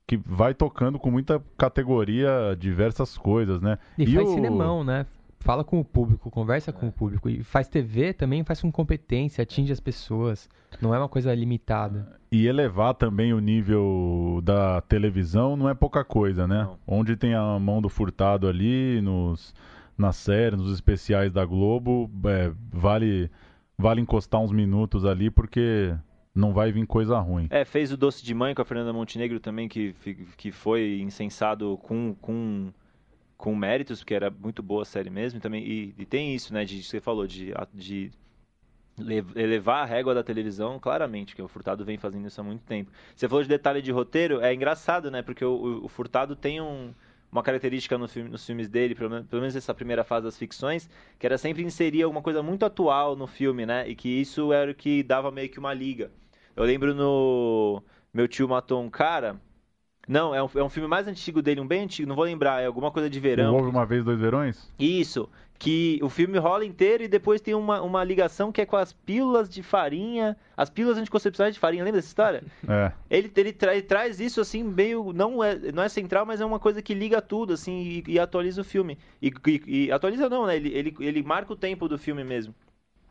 que vai tocando com muita categoria diversas coisas, né? E, e faz o... cinemão, né? Fala com o público, conversa é. com o público. E faz TV também, faz com competência, atinge as pessoas. Não é uma coisa limitada. E elevar também o nível da televisão não é pouca coisa, né? Não. Onde tem a mão do furtado ali, nos, na série, nos especiais da Globo, é, vale, vale encostar uns minutos ali, porque não vai vir coisa ruim. É, fez o Doce de Mãe com a Fernanda Montenegro também, que, que foi incensado com, com, com méritos, porque era muito boa a série mesmo. Também, e, e tem isso, né, de você falou, de, de elevar a régua da televisão, claramente, que o Furtado vem fazendo isso há muito tempo. Você falou de detalhe de roteiro, é engraçado, né, porque o, o Furtado tem um uma característica no filme, nos filmes dele, pelo menos, pelo menos nessa primeira fase das ficções, que era sempre inserir alguma coisa muito atual no filme, né? E que isso era o que dava meio que uma liga. Eu lembro no Meu Tio Matou um Cara. Não, é um, é um filme mais antigo dele, um bem antigo, não vou lembrar, é alguma coisa de verão. Houve uma vez dois verões? Isso, que o filme rola inteiro e depois tem uma, uma ligação que é com as pílulas de farinha, as pílulas anticoncepcionais de farinha, lembra dessa história? É. Ele, ele, tra ele traz isso assim, meio, não é, não é central, mas é uma coisa que liga tudo, assim, e, e atualiza o filme. E, e, e, atualiza não, né, ele, ele, ele marca o tempo do filme mesmo.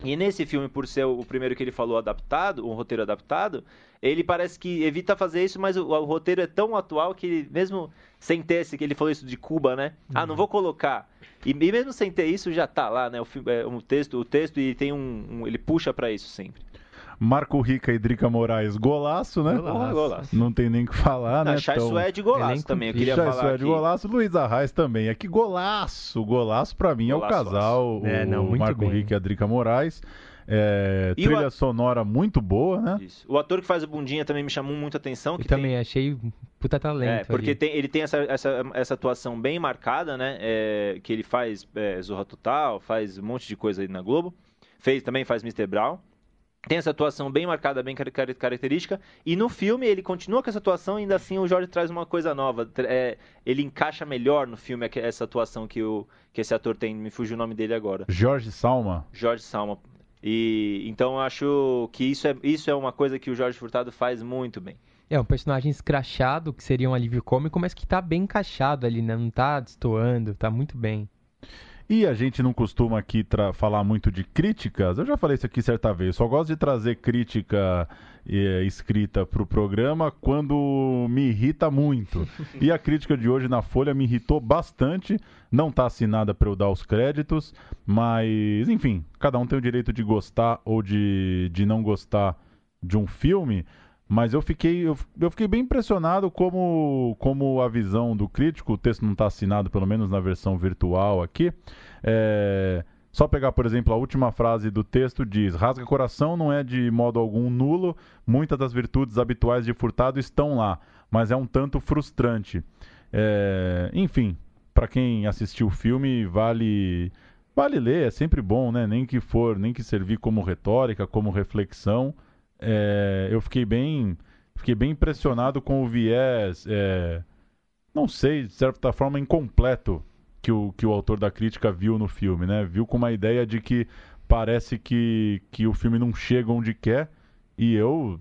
E nesse filme, por ser o primeiro que ele falou adaptado, um roteiro adaptado, ele parece que evita fazer isso, mas o, o roteiro é tão atual que mesmo sem ter esse, que ele falou isso de Cuba, né? Uhum. Ah, não uhum. vou colocar. E, e, mesmo sem ter isso, já tá lá, né? O, é, o texto, o texto e tem um, um ele puxa para isso sempre. Marco Rica e Drica Moraes, golaço, né? Golaço. golaço. Não tem nem o que falar, né? Chay então... Suede, golaço também. Eu queria Chay falar Suede, aqui. golaço. Luiz Arraes também. É que golaço. Golaço pra mim golaço, é o casal, é, não, o Marco bem. Rica e a Drica Moraes. É, trilha a... sonora muito boa, né? Isso. O ator que faz o Bundinha também me chamou muita atenção. Que também achei puta talento. É, porque tem, ele tem essa, essa, essa atuação bem marcada, né? É, que ele faz é, Zorra Total, faz um monte de coisa aí na Globo. Fez, também faz Mr. Brown. Tem essa atuação bem marcada, bem car característica. E no filme ele continua com essa atuação, ainda assim o Jorge traz uma coisa nova. É, ele encaixa melhor no filme essa atuação que, o, que esse ator tem. Me fugiu o nome dele agora. Jorge Salma. Jorge Salma. E então eu acho que isso é, isso é uma coisa que o Jorge Furtado faz muito bem. É um personagem escrachado, que seria um alívio cômico, mas que tá bem encaixado ali, né? Não tá destoando, tá muito bem. E a gente não costuma aqui falar muito de críticas. Eu já falei isso aqui certa vez. Só gosto de trazer crítica é, escrita para o programa quando me irrita muito. e a crítica de hoje na Folha me irritou bastante. Não está assinada para eu dar os créditos, mas enfim, cada um tem o direito de gostar ou de, de não gostar de um filme. Mas eu fiquei, eu, eu, fiquei bem impressionado como, como a visão do crítico, o texto não está assinado, pelo menos na versão virtual aqui. É, só pegar, por exemplo, a última frase do texto diz: Rasga coração não é de modo algum nulo, muitas das virtudes habituais de Furtado estão lá, mas é um tanto frustrante. É, enfim, para quem assistiu o filme, vale. Vale ler, é sempre bom, né? Nem que for, nem que servir como retórica, como reflexão é, eu fiquei bem, fiquei bem impressionado com o viés, é, não sei, de certa forma incompleto que o, que o autor da crítica viu no filme, né? Viu com uma ideia de que parece que, que o filme não chega onde quer e eu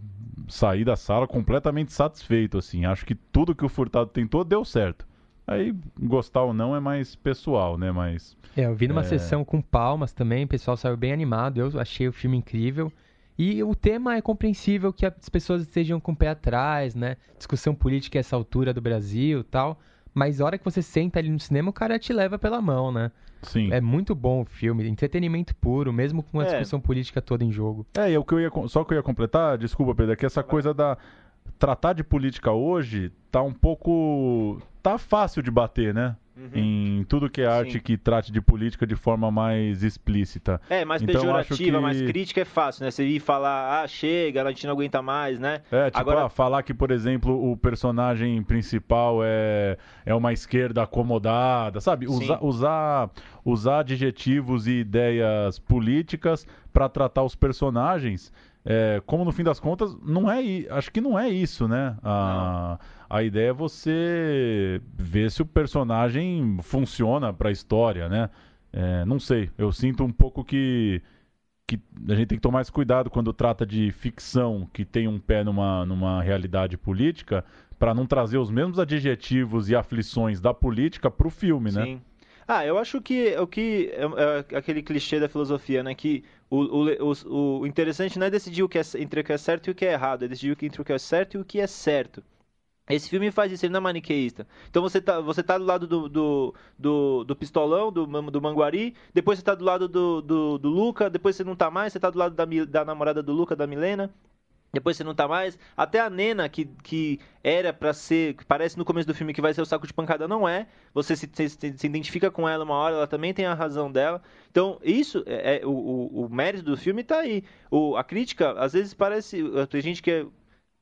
saí da sala completamente satisfeito, assim. Acho que tudo que o Furtado tentou deu certo. Aí, gostar ou não é mais pessoal, né? Mas. É, eu vi numa é... sessão com palmas também, o pessoal saiu bem animado. Eu achei o filme incrível. E o tema é compreensível que as pessoas estejam com o pé atrás, né? Discussão política a essa altura do Brasil tal. Mas a hora que você senta ali no cinema, o cara te leva pela mão, né? Sim. É muito bom o filme, entretenimento puro, mesmo com a é. discussão política toda em jogo. É, e o que eu ia, só o que eu ia completar, desculpa, Pedro, é que essa coisa da tratar de política hoje tá um pouco tá fácil de bater, né? Uhum. Em tudo que é arte Sim. que trate de política de forma mais explícita. É, mais então, pejorativa, que... mais crítica é fácil, né? Você ir falar, ah, chega, a gente não aguenta mais, né? É, tipo, Agora... ah, falar que, por exemplo, o personagem principal é, é uma esquerda acomodada, sabe? Usa, usar, usar adjetivos e ideias políticas para tratar os personagens. É, como no fim das contas, não é. Acho que não é isso, né? A, a ideia é você ver se o personagem funciona para a história, né? É, não sei, eu sinto um pouco que, que a gente tem que tomar mais cuidado quando trata de ficção que tem um pé numa, numa realidade política, para não trazer os mesmos adjetivos e aflições da política para o filme, né? Sim. Ah, eu acho que o que é, é aquele clichê da filosofia, né? Que o, o, o, o interessante não é decidir o que é, entre o que é certo e o que é errado, é decidir entre o que é certo e o que é certo. Esse filme faz isso, ele não é maniqueísta. Então você tá, você tá do lado do, do, do, do pistolão, do, do Manguari, depois você tá do lado do, do, do Luca, depois você não tá mais, você tá do lado da, da namorada do Luca, da Milena. Depois você não tá mais. Até a Nena, que, que era para ser. Que parece no começo do filme que vai ser o saco de pancada, não é. Você se, se, se identifica com ela uma hora, ela também tem a razão dela. Então, isso é, é o, o, o, mérito do filme tá aí. O, a crítica, às vezes, parece. Tem gente que é,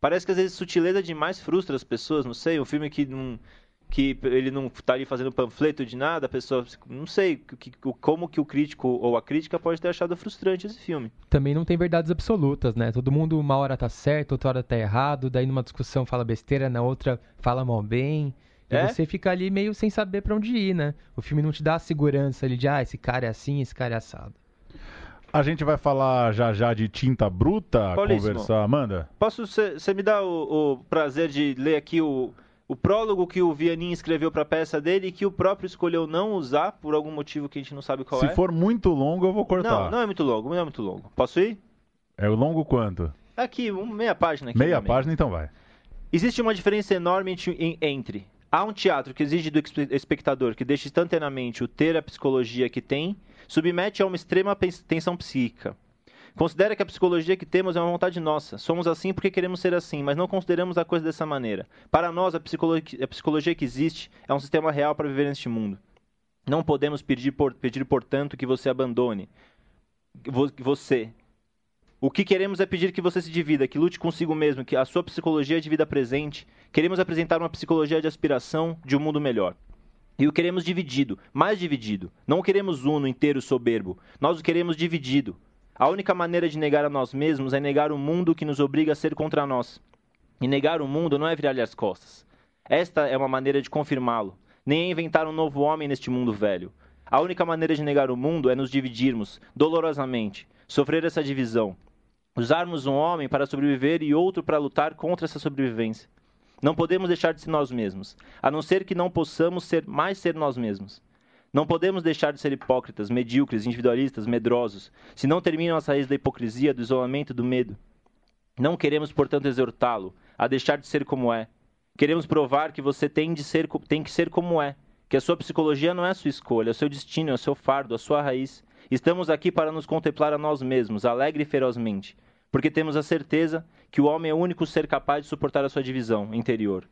Parece que às vezes sutileza demais frustra as pessoas, não sei. Um filme que não que ele não está ali fazendo panfleto de nada, a pessoa, não sei que, como que o crítico ou a crítica pode ter achado frustrante esse filme. Também não tem verdades absolutas, né? Todo mundo uma hora tá certo, outra hora tá errado, daí numa discussão fala besteira, na outra fala mal bem. E é? você fica ali meio sem saber para onde ir, né? O filme não te dá a segurança ali de, ah, esse cara é assim, esse cara é assado. A gente vai falar já já de tinta bruta, Paulíssimo, conversar. Amanda? Posso, você me dá o, o prazer de ler aqui o, o prólogo que o Vianin escreveu para a peça dele e que o próprio escolheu não usar por algum motivo que a gente não sabe qual Se é. Se for muito longo, eu vou cortar. Não, não é muito longo, não é muito longo. Posso ir? É o longo quanto? Aqui, um, meia página. Aqui meia página, então vai. Existe uma diferença enorme entre há um teatro que exige do espectador que deixe instantaneamente o ter a psicologia que tem, submete a uma extrema tensão psíquica. Considera que a psicologia que temos é uma vontade nossa. Somos assim porque queremos ser assim, mas não consideramos a coisa dessa maneira. Para nós, a psicologia, a psicologia que existe é um sistema real para viver neste mundo. Não podemos pedir, por, pedir, portanto, que você abandone. Você. O que queremos é pedir que você se divida, que lute consigo mesmo, que a sua psicologia de vida presente. Queremos apresentar uma psicologia de aspiração de um mundo melhor. E o queremos dividido, mais dividido. Não o queremos uno, inteiro, soberbo. Nós o queremos dividido, a única maneira de negar a nós mesmos é negar o mundo que nos obriga a ser contra nós. E negar o mundo não é virar-lhe as costas. Esta é uma maneira de confirmá-lo, nem é inventar um novo homem neste mundo velho. A única maneira de negar o mundo é nos dividirmos, dolorosamente, sofrer essa divisão, usarmos um homem para sobreviver e outro para lutar contra essa sobrevivência. Não podemos deixar de ser nós mesmos, a não ser que não possamos ser mais ser nós mesmos. Não podemos deixar de ser hipócritas, medíocres, individualistas, medrosos, se não terminam as raízes da hipocrisia, do isolamento do medo. Não queremos, portanto, exortá-lo a deixar de ser como é. Queremos provar que você tem, de ser, tem que ser como é, que a sua psicologia não é a sua escolha, é o seu destino, é o seu fardo, a sua raiz. Estamos aqui para nos contemplar a nós mesmos, alegre e ferozmente, porque temos a certeza que o homem é o único ser capaz de suportar a sua divisão interior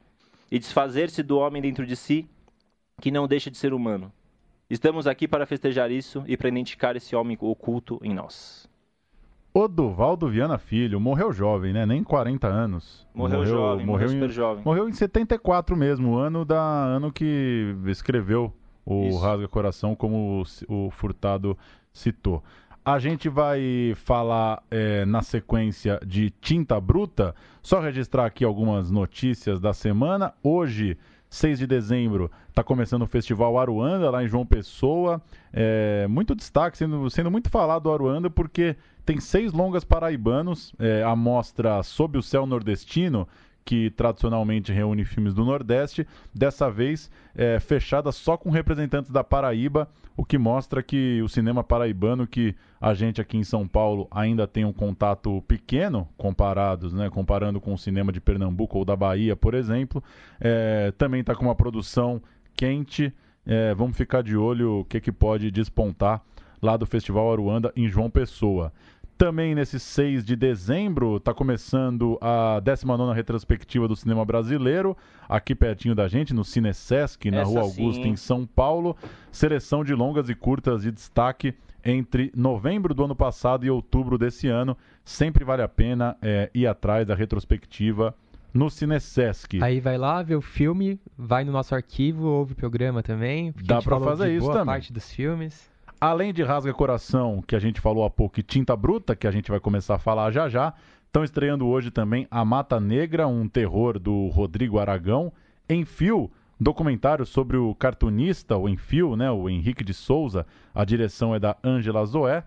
e desfazer-se do homem dentro de si, que não deixa de ser humano. Estamos aqui para festejar isso e para identificar esse homem oculto em nós. O Duvaldo Viana Filho morreu jovem, né? Nem 40 anos. Morreu, morreu jovem, morreu, morreu super jovem. Morreu em 74 mesmo, ano da ano que escreveu o Isso. Rasga Coração, como o, o, Furtado citou. A gente vai falar é, na sequência de Tinta Bruta. Só registrar aqui algumas notícias da semana. Hoje 6 de dezembro está começando o Festival Aruanda, lá em João Pessoa. É, muito destaque, sendo, sendo muito falado do Aruanda, porque tem seis longas paraibanos. É, a mostra Sob o Céu Nordestino, que tradicionalmente reúne filmes do Nordeste, dessa vez é, fechada só com representantes da Paraíba o que mostra que o cinema paraibano, que a gente aqui em São Paulo ainda tem um contato pequeno, comparados, né, comparando com o cinema de Pernambuco ou da Bahia, por exemplo, é, também está com uma produção quente. É, vamos ficar de olho o que, que pode despontar lá do Festival Aruanda em João Pessoa. Também nesse 6 de dezembro está começando a 19 retrospectiva do cinema brasileiro, aqui pertinho da gente, no Cine Sesc, na Essa Rua Augusta, sim. em São Paulo. Seleção de longas e curtas de destaque entre novembro do ano passado e outubro desse ano. Sempre vale a pena é, ir atrás da retrospectiva no Cinesesc. Aí vai lá, vê o filme, vai no nosso arquivo, ouve o programa também. Dá para fazer isso boa também. parte dos filmes. Além de Rasga Coração, que a gente falou há pouco, e Tinta Bruta, que a gente vai começar a falar já já, estão estreando hoje também A Mata Negra, um terror do Rodrigo Aragão, em fio, documentário sobre o cartunista, o Enfio, né, o Henrique de Souza, a direção é da Ângela Zoé,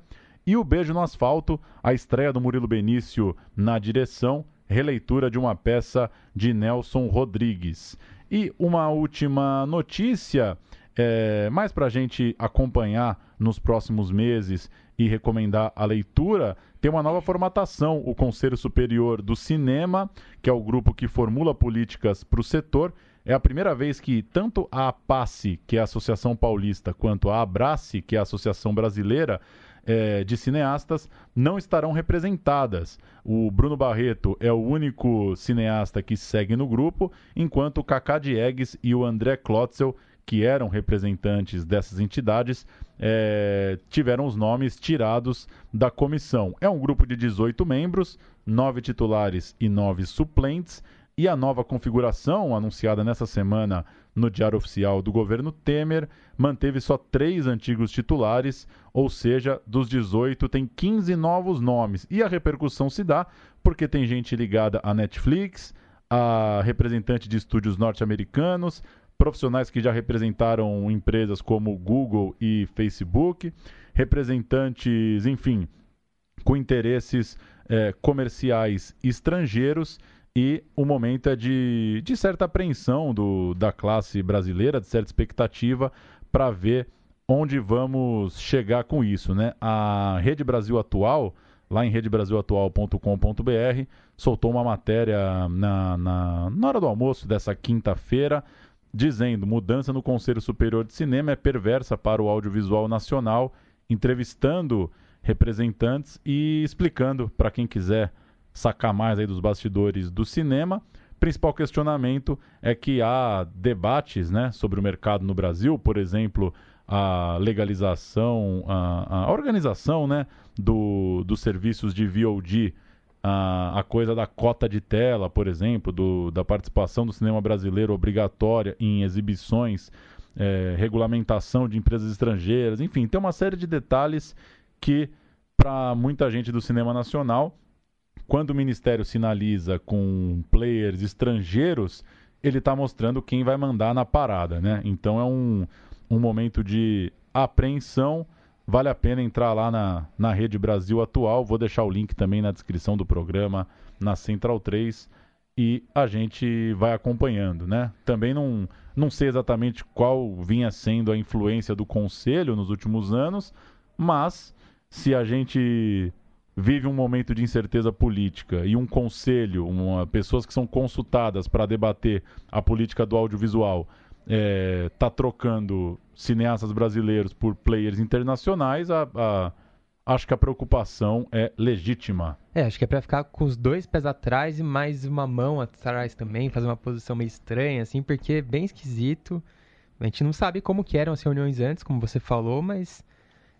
e O Beijo no Asfalto, a estreia do Murilo Benício na direção, releitura de uma peça de Nelson Rodrigues. E uma última notícia É, mais para a gente acompanhar nos próximos meses e recomendar a leitura, tem uma nova formatação, o Conselho Superior do Cinema, que é o grupo que formula políticas para o setor. É a primeira vez que tanto a APACE, que é a Associação Paulista, quanto a ABRACE, que é a Associação Brasileira, é, de cineastas não estarão representadas. O Bruno Barreto é o único cineasta que segue no grupo, enquanto o Kaká Diegues e o André Klotzel, que eram representantes dessas entidades, é, tiveram os nomes tirados da comissão. É um grupo de 18 membros, nove titulares e nove suplentes, e a nova configuração, anunciada nessa semana no Diário Oficial do governo Temer, manteve só três antigos titulares, ou seja, dos 18 tem 15 novos nomes. E a repercussão se dá porque tem gente ligada à Netflix, a representante de estúdios norte-americanos, profissionais que já representaram empresas como Google e Facebook, representantes, enfim, com interesses eh, comerciais estrangeiros e o momento é de, de certa apreensão do, da classe brasileira, de certa expectativa para ver onde vamos chegar com isso. Né? A Rede Brasil Atual, lá em redebrasilatual.com.br, soltou uma matéria na, na, na hora do almoço dessa quinta-feira, dizendo mudança no Conselho Superior de Cinema é perversa para o audiovisual nacional, entrevistando representantes e explicando para quem quiser sacar mais aí dos bastidores do cinema. Principal questionamento é que há debates né, sobre o mercado no Brasil, por exemplo, a legalização, a, a organização né, do, dos serviços de VOD, a, a, coisa da cota de tela, por exemplo, do, da participação do cinema brasileiro obrigatória em exibições, é, regulamentação de empresas estrangeiras, enfim, tem uma série de detalhes que, para muita gente do cinema nacional, quando o Ministério sinaliza com players estrangeiros, ele está mostrando quem vai mandar na parada, né? Então é um, um momento de apreensão. Vale a pena entrar lá na, na Rede Brasil Atual. Vou deixar o link também na descrição do programa, na Central 3. E a gente vai acompanhando, né? Também não, não sei exatamente qual vinha sendo a influência do Conselho nos últimos anos, mas se a gente vive um momento de incerteza política e um conselho, uma, pessoas que são consultadas para debater a política do audiovisual, é, tá trocando cineastas brasileiros por players internacionais, a, a, acho que a preocupação é legítima. É, acho que é para ficar com os dois pés atrás e mais uma mão atrás também, fazer uma posição meio estranha, assim, porque é bem esquisito. A gente não sabe como que eram as reuniões antes, como você falou, mas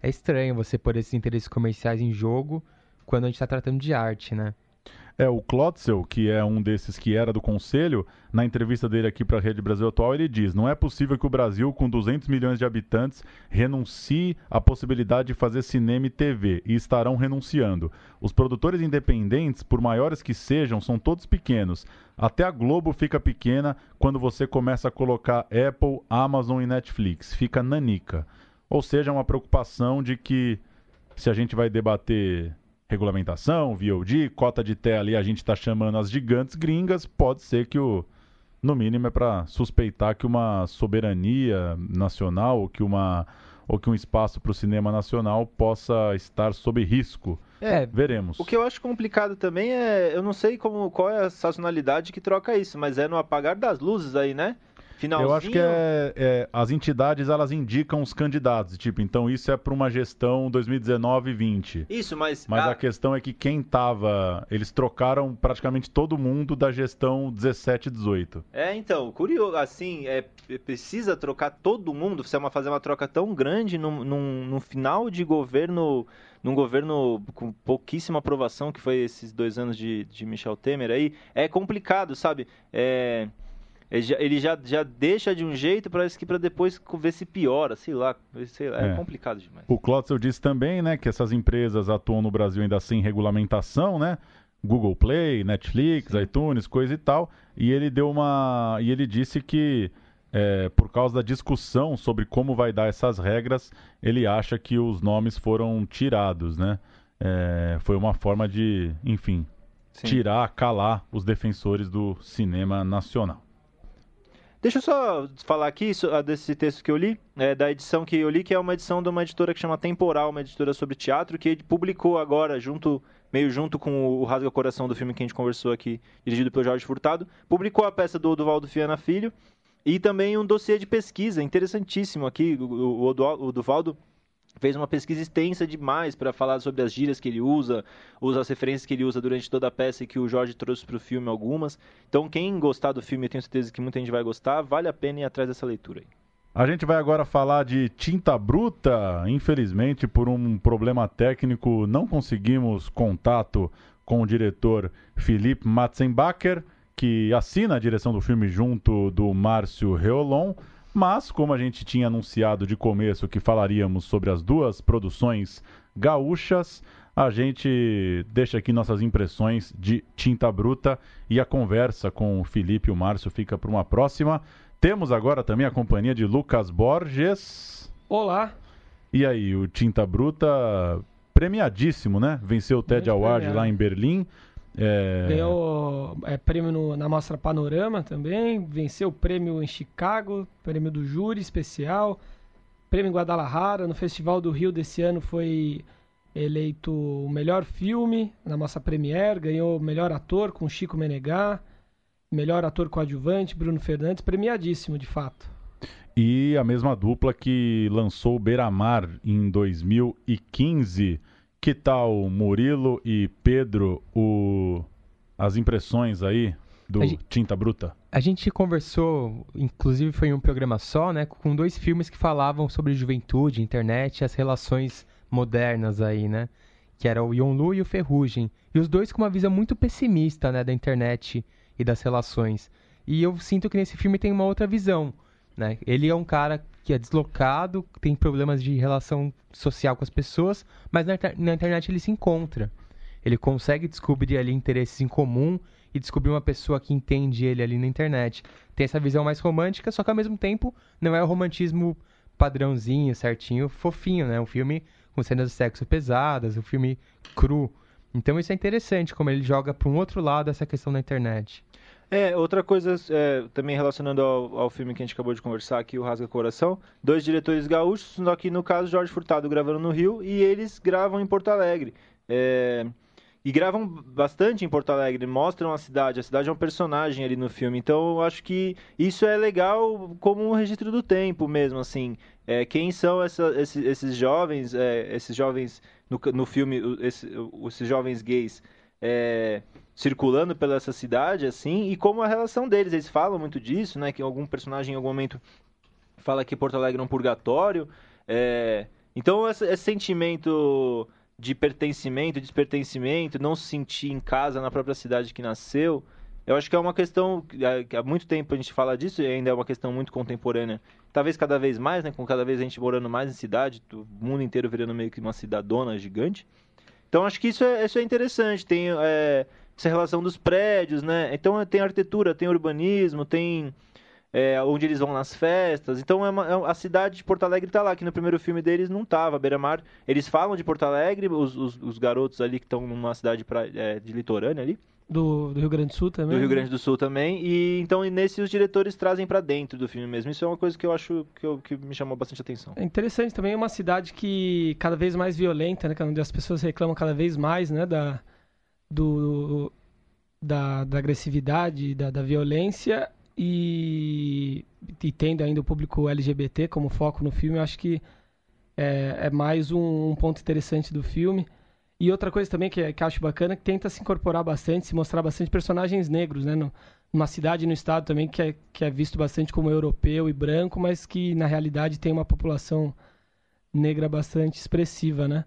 é estranho você pôr esses interesses comerciais em jogo quando a gente está tratando de arte, né? É, o Klotzel, que é um desses que era do conselho, na entrevista dele aqui para a Rede Brasil Atual, ele diz: não é possível que o Brasil, com 200 milhões de habitantes, renuncie à possibilidade de fazer cinema e TV, e estarão renunciando. Os produtores independentes, por maiores que sejam, são todos pequenos. Até a Globo fica pequena quando você começa a colocar Apple, Amazon e Netflix. Fica nanica. Ou seja, é uma preocupação de que se a gente vai debater regulamentação, VOD, cota de tela e a gente está chamando as gigantes gringas, pode ser que o no mínimo é para suspeitar que uma soberania nacional ou que uma ou que um espaço para o cinema nacional possa estar sob risco. É, veremos. O que eu acho complicado também é, eu não sei como qual é a sazonalidade que troca isso, mas é no apagar das luzes aí, né? Finalzinho... Eu acho que é, é, as entidades elas indicam os candidatos, tipo, então isso é para uma gestão 2019-20. Isso, mas mas a... a... questão é que quem tava, eles trocaram praticamente todo mundo da gestão 17-18. É, então, curioso, assim, é precisa trocar todo mundo, você é uma fazer uma troca tão grande no, no, no final de governo num governo com pouquíssima aprovação, que foi esses dois anos de, de Michel Temer aí, é complicado, sabe? É, ele já, ele já, já deixa de um jeito, parece que para depois ver se piora, sei lá, sei lá é, é, complicado demais. O Klotzel disse também, né, que essas empresas atuam no Brasil ainda sem regulamentação, né? Google Play, Netflix, Sim. iTunes, coisa e tal. E ele deu uma. E ele disse que é, por causa da discussão sobre como vai dar essas regras, ele acha que os nomes foram tirados, né? É, foi uma forma de, enfim, Sim. tirar, calar os defensores do cinema nacional. Deixa eu só falar aqui desse texto que eu li, é, da edição que eu li, que é uma edição de uma editora que chama Temporal, uma editora sobre teatro, que publicou agora, junto meio junto com o Rasga Coração do filme que a gente conversou aqui, dirigido pelo Jorge Furtado, publicou a peça do Duvaldo Fiana Filho e também um dossiê de pesquisa interessantíssimo aqui. O, o, o Duvaldo fez uma pesquisa extensa demais para falar sobre as gírias que ele usa, usa as referências que ele usa durante toda a peça e que o Jorge trouxe para o filme algumas. Então, quem gostar do filme, eu tenho certeza que muita gente vai gostar, vale a pena ir atrás dessa leitura aí. A gente vai agora falar de Tinta Bruta. Infelizmente, por um problema técnico, não conseguimos contato com o diretor Felipe Matzenbacher, que assina a direção do filme junto do Márcio Reolon. Mas, como a gente tinha anunciado de começo que falaríamos sobre as duas produções gaúchas, a gente deixa aqui nossas impressões de Tinta Bruta e a conversa com o Felipe e o Márcio fica para uma próxima. Temos agora também a companhia de Lucas Borges. Olá. E aí, o Tinta Bruta premiadíssimo, né? Venceu o TED Award lá em Berlim. É... Ganhou é, prêmio no, na Mostra Panorama também, venceu o prêmio em Chicago, prêmio do júri especial, prêmio em Guadalajara, no Festival do Rio desse ano foi eleito o melhor filme na Mostra Premiere, ganhou o melhor ator com Chico Menegá, melhor ator coadjuvante, Bruno Fernandes, premiadíssimo de fato. E a mesma dupla que lançou Beira-Mar em 2015. Que tal Murilo e Pedro, o... as impressões aí do gente, Tinta Bruta? A gente conversou, inclusive foi em um programa só, né, com dois filmes que falavam sobre juventude, internet e as relações modernas aí, né? Que era o Yonlu e o Ferrugem. E os dois com uma visão muito pessimista, né, da internet e das relações. E eu sinto que nesse filme tem uma outra visão. Né? Ele é um cara que é deslocado, tem problemas de relação social com as pessoas, mas na, na, internet ele se encontra. Ele consegue descobrir ali interesses em comum e descobrir uma pessoa que entende ele ali na internet. Tem essa visão mais romântica, só que ao mesmo tempo não é o romantismo padrãozinho, certinho, fofinho, né? Um filme com cenas de sexo pesadas, um filme cru. Então isso é interessante, como ele joga para um outro lado essa questão da internet. É, outra coisa, é, também relacionando ao, ao, filme que a gente acabou de conversar aqui, o Rasga Coração, dois diretores gaúchos, que no caso Jorge Furtado gravando no Rio e eles gravam em Porto Alegre. É, e gravam bastante em Porto Alegre, mostram a cidade, a cidade é um personagem ali no filme, então eu acho que isso é legal como um registro do tempo mesmo, assim, é, quem são essa, esses, esses, jovens, é, esses jovens no, no filme, esse, esses jovens gays é, circulando pela essa cidade, assim, e como a relação deles, eles falam muito disso, né, que algum personagem em algum momento fala que Porto Alegre é um purgatório, é, então esse, esse sentimento de pertencimento, despertencimento, não se sentir em casa na própria cidade que nasceu. Eu acho que é uma questão que há muito tempo a gente fala disso e ainda é uma questão muito contemporânea. Talvez cada vez mais, né? Com cada vez a gente morando mais em cidade, o mundo inteiro virando meio que uma cidadona gigante. Então acho que isso é, isso é interessante. Tem é, essa relação dos prédios, né? Então tem arquitetura, tem urbanismo, tem é, onde eles vão nas festas. Então é uma, é, a cidade de Porto Alegre está lá, que no primeiro filme deles não estava. Beira-Mar, eles falam de Porto Alegre, os, os, os garotos ali que estão numa cidade pra, é, de litorânea ali. Do, do, Rio Grande do Sul também. Do Rio Grande do Sul também. E então nesse os diretores trazem para dentro do filme mesmo. Isso é uma coisa que eu acho que, eu, que me chamou bastante atenção. É interessante também é uma cidade que cada vez mais violenta, né? Onde as pessoas reclamam cada vez mais, né? Da, do, da, da agressividade, da, da violência e, e tendo ainda o público LGBT como foco no filme, eu acho que é, é mais um, um, ponto interessante do filme. E outra coisa também que, que acho bacana é que tenta se incorporar bastante, se mostrar bastante personagens negros, né? No, numa cidade no estado também que é, que é visto bastante como europeu e branco, mas que na realidade tem uma população negra bastante expressiva, né?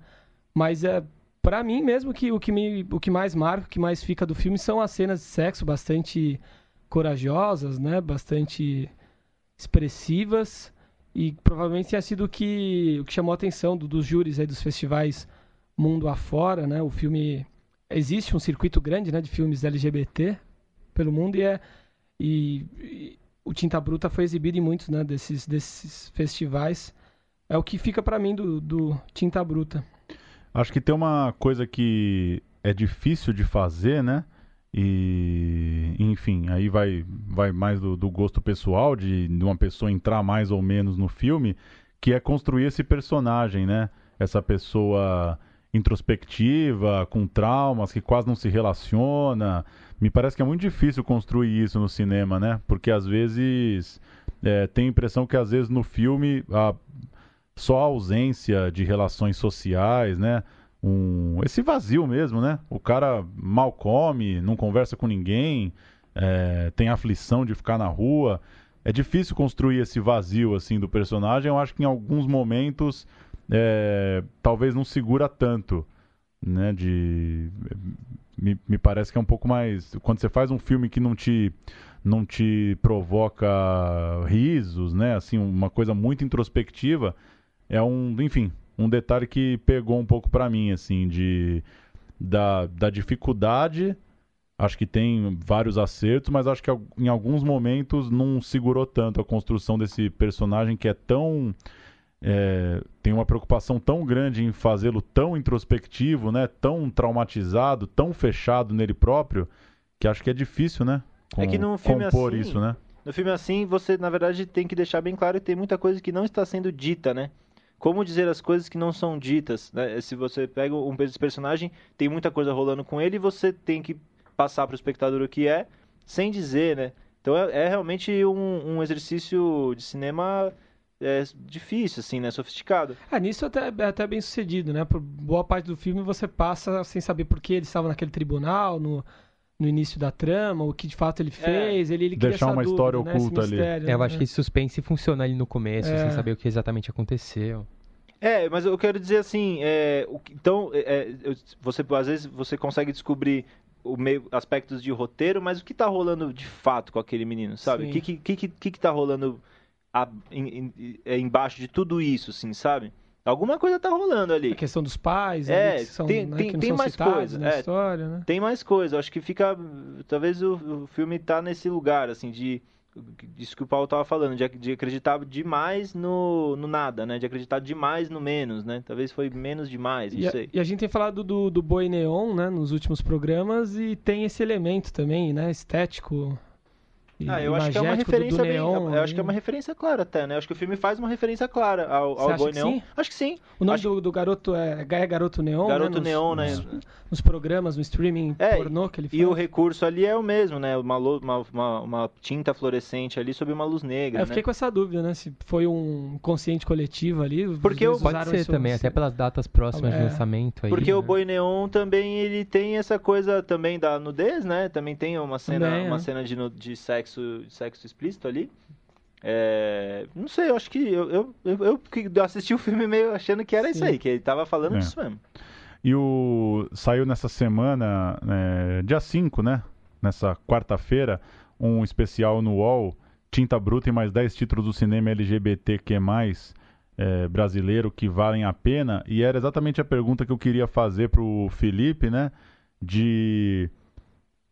Mas é para mim mesmo que o que me o que mais marca, o que mais fica do filme são as cenas de sexo bastante corajosas, né? Bastante expressivas e provavelmente tenha sido o que, o que chamou a atenção do, dos júris aí dos festivais mundo afora, né? O filme existe um circuito grande, né, de filmes LGBT pelo mundo e é e, e o Tinta Bruta foi exibido em muitos, né, desses desses festivais. É o que fica para mim do, do Tinta Bruta. Acho que tem uma coisa que é difícil de fazer, né? E, enfim, aí vai, vai mais do, do gosto pessoal de, de uma pessoa entrar mais ou menos no filme, que é construir esse personagem, né? Essa pessoa introspectiva, com traumas, que quase não se relaciona. Me parece que é muito difícil construir isso no cinema, né? Porque às vezes é, tem a impressão que às vezes no filme a, só a ausência de relações sociais, né? Um, esse vazio mesmo, né? O cara mal come, não conversa com ninguém, é, tem aflição de ficar na rua. É difícil construir esse vazio assim do personagem. Eu acho que em alguns momentos é, talvez não segura tanto, né? De me, me parece que é um pouco mais quando você faz um filme que não te não te provoca risos, né? Assim, uma coisa muito introspectiva, é um, enfim, um detalhe que pegou um pouco para mim, assim, de da, da dificuldade. Acho que tem vários acertos, mas acho que em alguns momentos não segurou tanto a construção desse personagem que é tão é, tem uma preocupação tão grande em fazê-lo tão introspectivo, né? Tão traumatizado, tão fechado nele próprio, que acho que é difícil, né? Com, é que num filme compor assim, isso, né? No filme assim, você na verdade tem que deixar bem claro que tem muita coisa que não está sendo dita, né? Como dizer as coisas que não são ditas, né? Se você pega um personagem, tem muita coisa rolando com ele e você tem que passar para o espectador o que é, sem dizer, né? Então é, é realmente um, um exercício de cinema é difícil, assim, né? Sofisticado. É, nisso até, é até bem sucedido, né? Por boa parte do filme você passa sem saber por que ele estava naquele tribunal, no, no início da trama, o que de fato ele é. fez. É. Ele, ele Deixar uma dúvida, história né? oculta ali. Mistério, é, eu acho que esse suspense funciona ali no começo, sem saber o que exatamente aconteceu. É, mas eu quero dizer assim, é, o, então, é, você às vezes você consegue descobrir o meio, aspectos de roteiro, mas o que tá rolando de fato com aquele menino, sabe? O que, que, que, que, que tá rolando a, em, em, é, embaixo de tudo isso, assim, sabe? Alguma coisa tá rolando ali. A questão dos pais, é, são, tem, né, tem, tem mais coisa. Na é, história, né? Tem mais coisa. Acho que fica. Talvez o, o filme tá nesse lugar, assim, de. Isso que o Paulo tava falando, de, de acreditar demais no, no nada, né? De acreditar demais no menos, né? Talvez foi menos demais, não e sei. A, e a gente tem falado do, do Boi Neon, né? Nos últimos programas, e tem esse elemento também, né? Estético ah, eu acho que é uma referência bem, neon, eu acho que é uma referência clara até, né? Acho que o filme faz uma referência clara ao, ao Boi Neon. Sim? Acho que sim. O nome acho... do, do, garoto é, é Garoto Neon, Garoto né? Neon, nos, né? Nos, nos, programas, no streaming é, pornô que ele faz. E o recurso ali é o mesmo, né? Uma, uma, uma, uma tinta fluorescente ali sobre uma luz negra, é, Eu fiquei né? com essa dúvida, né? Se foi um consciente coletivo ali. Porque eu... Pode ser também, até pelas datas próximas é. de lançamento aí. Porque né? o Boi Neon também, ele tem essa coisa também da nudez, né? Também tem uma cena, também, uma é. cena de, de sexo, de sexo explícito ali. É, não sei, eu acho que eu, eu, eu, eu, assisti o filme meio achando que era Sim. isso aí, que ele tava falando é. disso mesmo. E o saiu nessa semana, é, dia 5, né? Nessa quarta-feira, um especial no UOL, Tinta Bruta e mais 10 títulos do cinema LGBTQ+, é, brasileiro que valem a pena. E era exatamente a pergunta que eu queria fazer pro Felipe, né? De,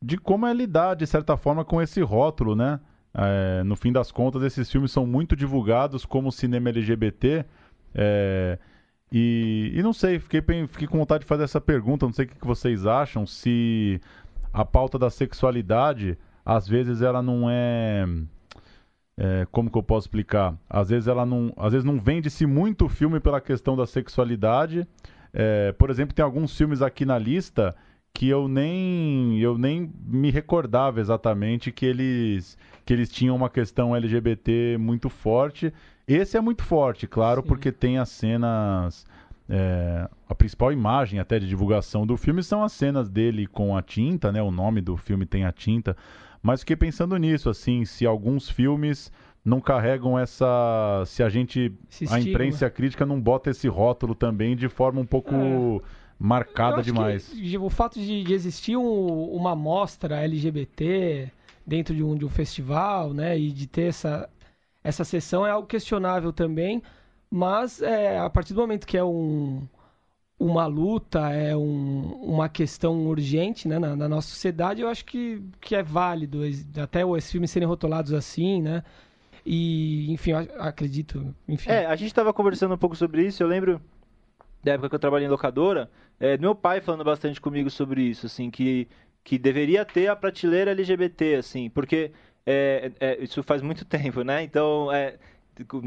de como é lidar, de certa forma, com esse rótulo, né? É, no fim das contas, esses filmes são muito divulgados como cinema LGBT. É, e, e, não sei, fiquei, fiquei com vontade de fazer essa pergunta. Não sei o que, vocês acham. Se a pauta da sexualidade, às vezes, ela não é. É, como que eu posso explicar? Às vezes ela não, às vezes não vende-se muito filme pela questão da sexualidade. É, por exemplo, tem alguns filmes aqui na lista que eu nem eu nem me recordava exatamente que eles que eles tinham uma questão LGBT muito forte. Esse é muito forte, claro, Sim. porque tem as cenas é, a principal imagem até de divulgação do filme são as cenas dele com a tinta, né? O nome do filme tem a tinta. Mas fiquei pensando nisso, assim, se alguns filmes não carregam essa. Se a gente. a imprensa crítica não bota esse rótulo também de forma um pouco. É marcada demais. Que, o fato de, de existir um, uma mostra LGBT dentro de um, de um festival, né, e de ter essa, essa sessão é algo questionável também, mas é, a partir do momento que é um, uma luta, é um, uma questão urgente né, na, na, nossa sociedade, eu acho que, que é válido, até os filmes serem rotulados assim, né, e, enfim, acredito, enfim. É, a gente estava conversando um pouco sobre isso, eu lembro da época que eu trabalhei em locadora, é, meu pai falando bastante comigo sobre isso, assim, que que deveria ter a prateleira LGBT, assim, porque é, é, isso faz muito tempo, né? Então, é,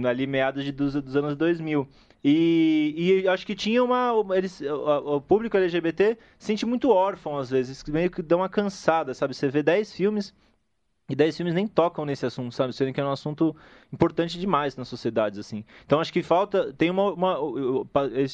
ali meados de, dos, dos anos 2000. E, e acho que tinha uma. Eles, o, o, público LGBT sente muito órfão às vezes, meio que dá uma cansada, sabe? Você vê 10 filmes e 10 filmes nem tocam nesse assunto, sabe? Sendo que é um assunto importante demais nas sociedades, assim. Então acho que falta. Tem uma. uma eu,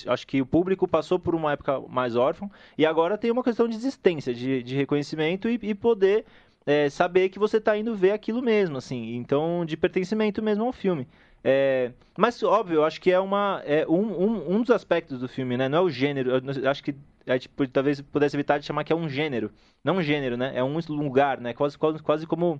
acho que o público passou por uma época mais órfão e agora tem uma questão de existência, de, de reconhecimento e, e poder é, saber que você está indo ver aquilo mesmo, assim. Então, de pertencimento mesmo ao filme. É, mas, óbvio, acho que é, uma, é um, um, um dos aspectos do filme, né? Não é o gênero. Acho que a gente talvez pudesse evitar de chamar que é um gênero. Não um gênero, né? É um lugar, né? Quase, quase, quase como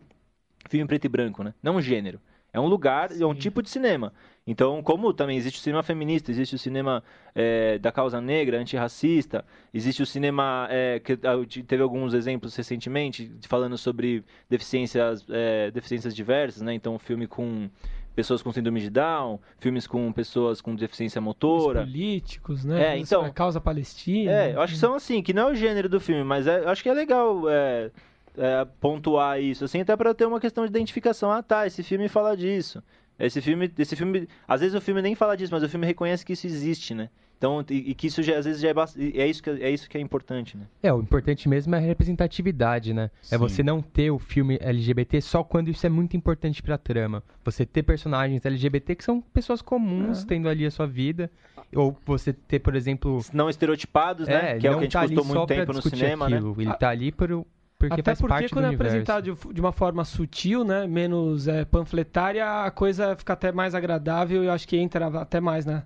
filme preto e branco, né? Não um gênero. É um lugar, Sim. é um tipo de cinema. Então, como também existe o cinema feminista, existe o cinema é, da causa negra, antirracista, existe o cinema é, que teve alguns exemplos recentemente falando sobre deficiências, é, deficiências diversas, né? Então, um filme com pessoas com síndrome de Down, filmes com pessoas com deficiência motora. Os políticos, né? É, então, a causa palestina. É, eu acho que são assim, que não é o gênero do filme, mas é, acho que é legal é, é, pontuar isso, assim, até para ter uma questão de identificação. Ah, tá, esse filme fala disso. Esse filme, esse filme, às vezes o filme nem fala disso, mas o filme reconhece que isso existe, né? Então, e, e que isso já, às vezes já é, é, isso que, é isso que é importante, né? É, o importante mesmo é a representatividade, né? Sim. É você não ter o filme LGBT só quando isso é muito importante pra trama. Você ter personagens LGBT que são pessoas comuns, é. tendo ali a sua vida. Ou você ter, por exemplo... Não estereotipados, né? É, que é o que a gente tá custou muito tempo no cinema, né? aquilo. né? Ele tá ali por, porque Até faz porque parte quando do é apresentado de, de, uma forma sutil, né, menos é, panfletária, a coisa fica até mais agradável e eu acho que entra até mais na,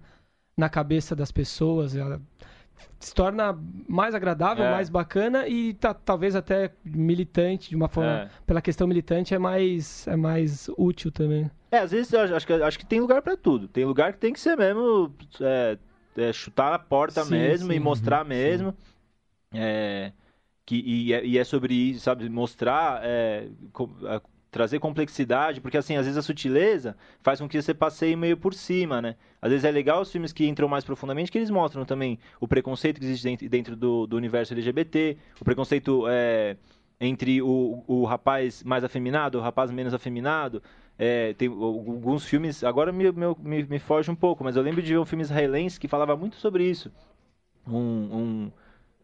na cabeça das pessoas. Ela se torna mais agradável, é. mais bacana e tá, talvez até militante, de uma forma. É. Pela questão militante, é mais, é mais útil também. É, às vezes eu acho que, acho que tem lugar para tudo. Tem lugar que tem que ser mesmo. É, é chutar a porta sim, mesmo sim, e mostrar uhum, mesmo. É, que, e, é, e, é sobre isso, sabe? Mostrar. Trazer complexidade, porque assim, às vezes a sutileza faz com que você passeie meio por cima, né? Às vezes é legal os filmes que entram mais profundamente, que eles mostram também o preconceito que existe dentro do, do universo LGBT, o preconceito é, entre o, o rapaz mais afeminado, o rapaz menos afeminado. É, tem alguns filmes, agora me, me, me foge um pouco, mas eu lembro de ver um filme israelense que falava muito sobre isso. um, um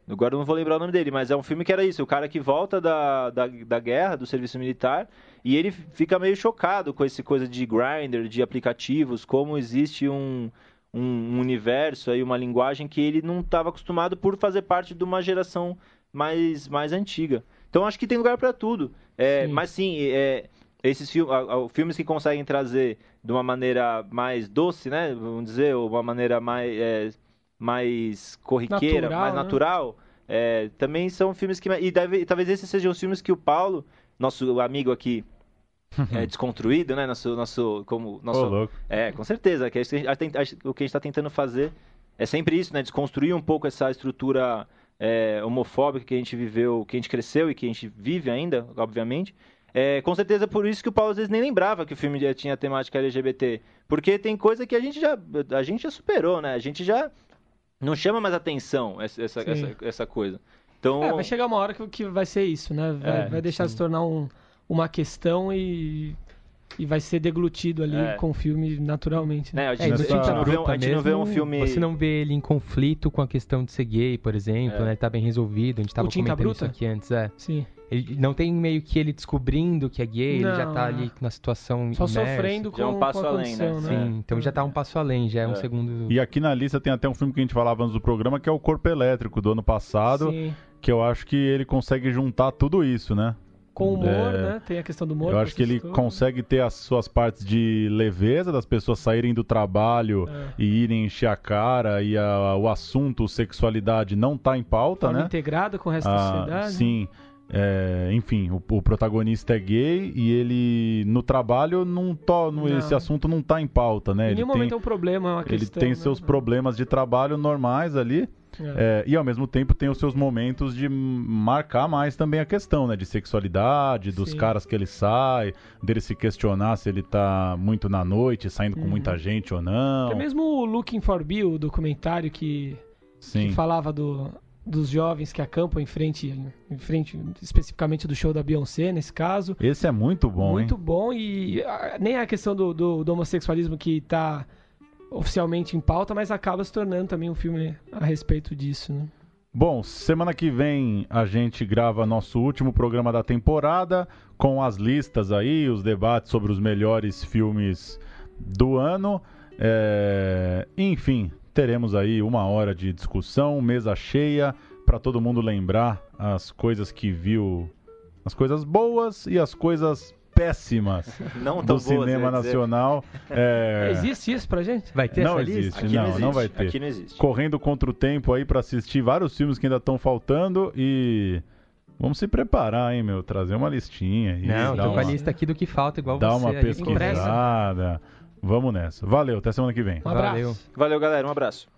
Agora eu não vou lembrar o nome dele, mas é um filme que era isso: o cara que volta da, da, da guerra, do serviço militar, e ele fica meio chocado com essa coisa de grinder, de aplicativos, como existe um, um universo aí, uma linguagem que ele não estava acostumado por fazer parte de uma geração mais, mais antiga. Então acho que tem lugar para tudo. É, sim. Mas sim, é, esses filmes, filmes que conseguem trazer de uma maneira mais doce, né? Vamos dizer, ou uma maneira mais. É, mais corriqueira, natural, mais né? natural, é, também são filmes que. E deve, talvez esses sejam os filmes que o Paulo, nosso amigo aqui, é, desconstruído, né? Nosso, nosso, como, nosso, oh, é, com certeza. Que a gente, a gente, o que a gente está tentando fazer é sempre isso, né? Desconstruir um pouco essa estrutura é, homofóbica que a gente viveu, que a gente cresceu e que a gente vive ainda, obviamente. É, com certeza por isso que o Paulo às vezes nem lembrava que o filme já tinha temática LGBT. Porque tem coisa que a gente já, a gente já superou, né? A gente já não chama mais atenção essa, essa, essa, essa, coisa. Então... É, vai chegar uma hora que, que vai ser isso, né? Vai, é, vai deixar sim. de se tornar um, uma questão e, e vai ser deglutido ali é. com o filme naturalmente. Né? É, a, gente, é, a, gente não vê, a gente não vê um filme... Você não vê ele em conflito com a questão de ser gay, por exemplo, é. né? Ele tá bem resolvido, a gente tava comentando bruta? isso aqui antes, é. Sim. Ele não tem meio que ele descobrindo que é gay, não, ele já tá ali na situação Só imerso. sofrendo com, já é um passo com além, né? né? Sim, então já tá um passo além, já é, é, um segundo... E aqui na lista tem até um filme que a gente falava antes do programa, que é o Corpo Elétrico, do ano passado, Sim. que eu acho que ele consegue juntar tudo isso, né? Com humor, é... né? Tem a questão do humor. Eu acho que ele consegue ter as suas partes de leveza, das pessoas saírem do trabalho é. e irem encher a cara, e a, o assunto sexualidade não tá em pauta, Forma né? integrado com o resto ah, da sociedade. Sim. É, enfim, o, o, protagonista é gay e ele no trabalho não, to, não, não. esse assunto não está em pauta, né? Em ele nenhum tem, momento é um problema, é uma Ele questão, tem né? seus problemas de trabalho normais ali. É. É, e ao mesmo tempo tem os seus momentos de marcar mais também a questão, né? De sexualidade, dos Sim. caras que ele sai, dele se questionar se ele tá muito na noite, saindo uhum. com muita gente ou não. É mesmo o Looking for Bill, o documentário que, que falava do, dos jovens que acampam em frente, em frente especificamente do show da Beyoncé, nesse caso. Esse é muito bom, Muito hein? bom e ah, nem é a questão do, do, do homossexualismo que está oficialmente em pauta, mas acaba se tornando também um filme a respeito disso, né? Bom, semana que vem a gente grava nosso último programa da temporada com as listas aí, os debates sobre os melhores filmes do ano. É, Enfim, teremos aí uma hora de discussão, mesa cheia, para todo mundo lembrar as coisas que viu, as coisas boas e as coisas péssimas Não do boas, cinema nacional. É, Existe isso pra gente? Vai ter Não essa existe. Aqui não, não, não existe. vai ter. Aqui não existe. correndo contra o tempo aí para assistir vários filmes que ainda estão faltando e vamos se preparar, hein, meu, trazer uma listinha aí, Não, tô com a uma, lista aqui do que falta, igual dar você. uma aí, pesquisada. Vamos nessa. Valeu, até semana que vem. Um abraço. Valeu. Valeu, galera. Um abraço.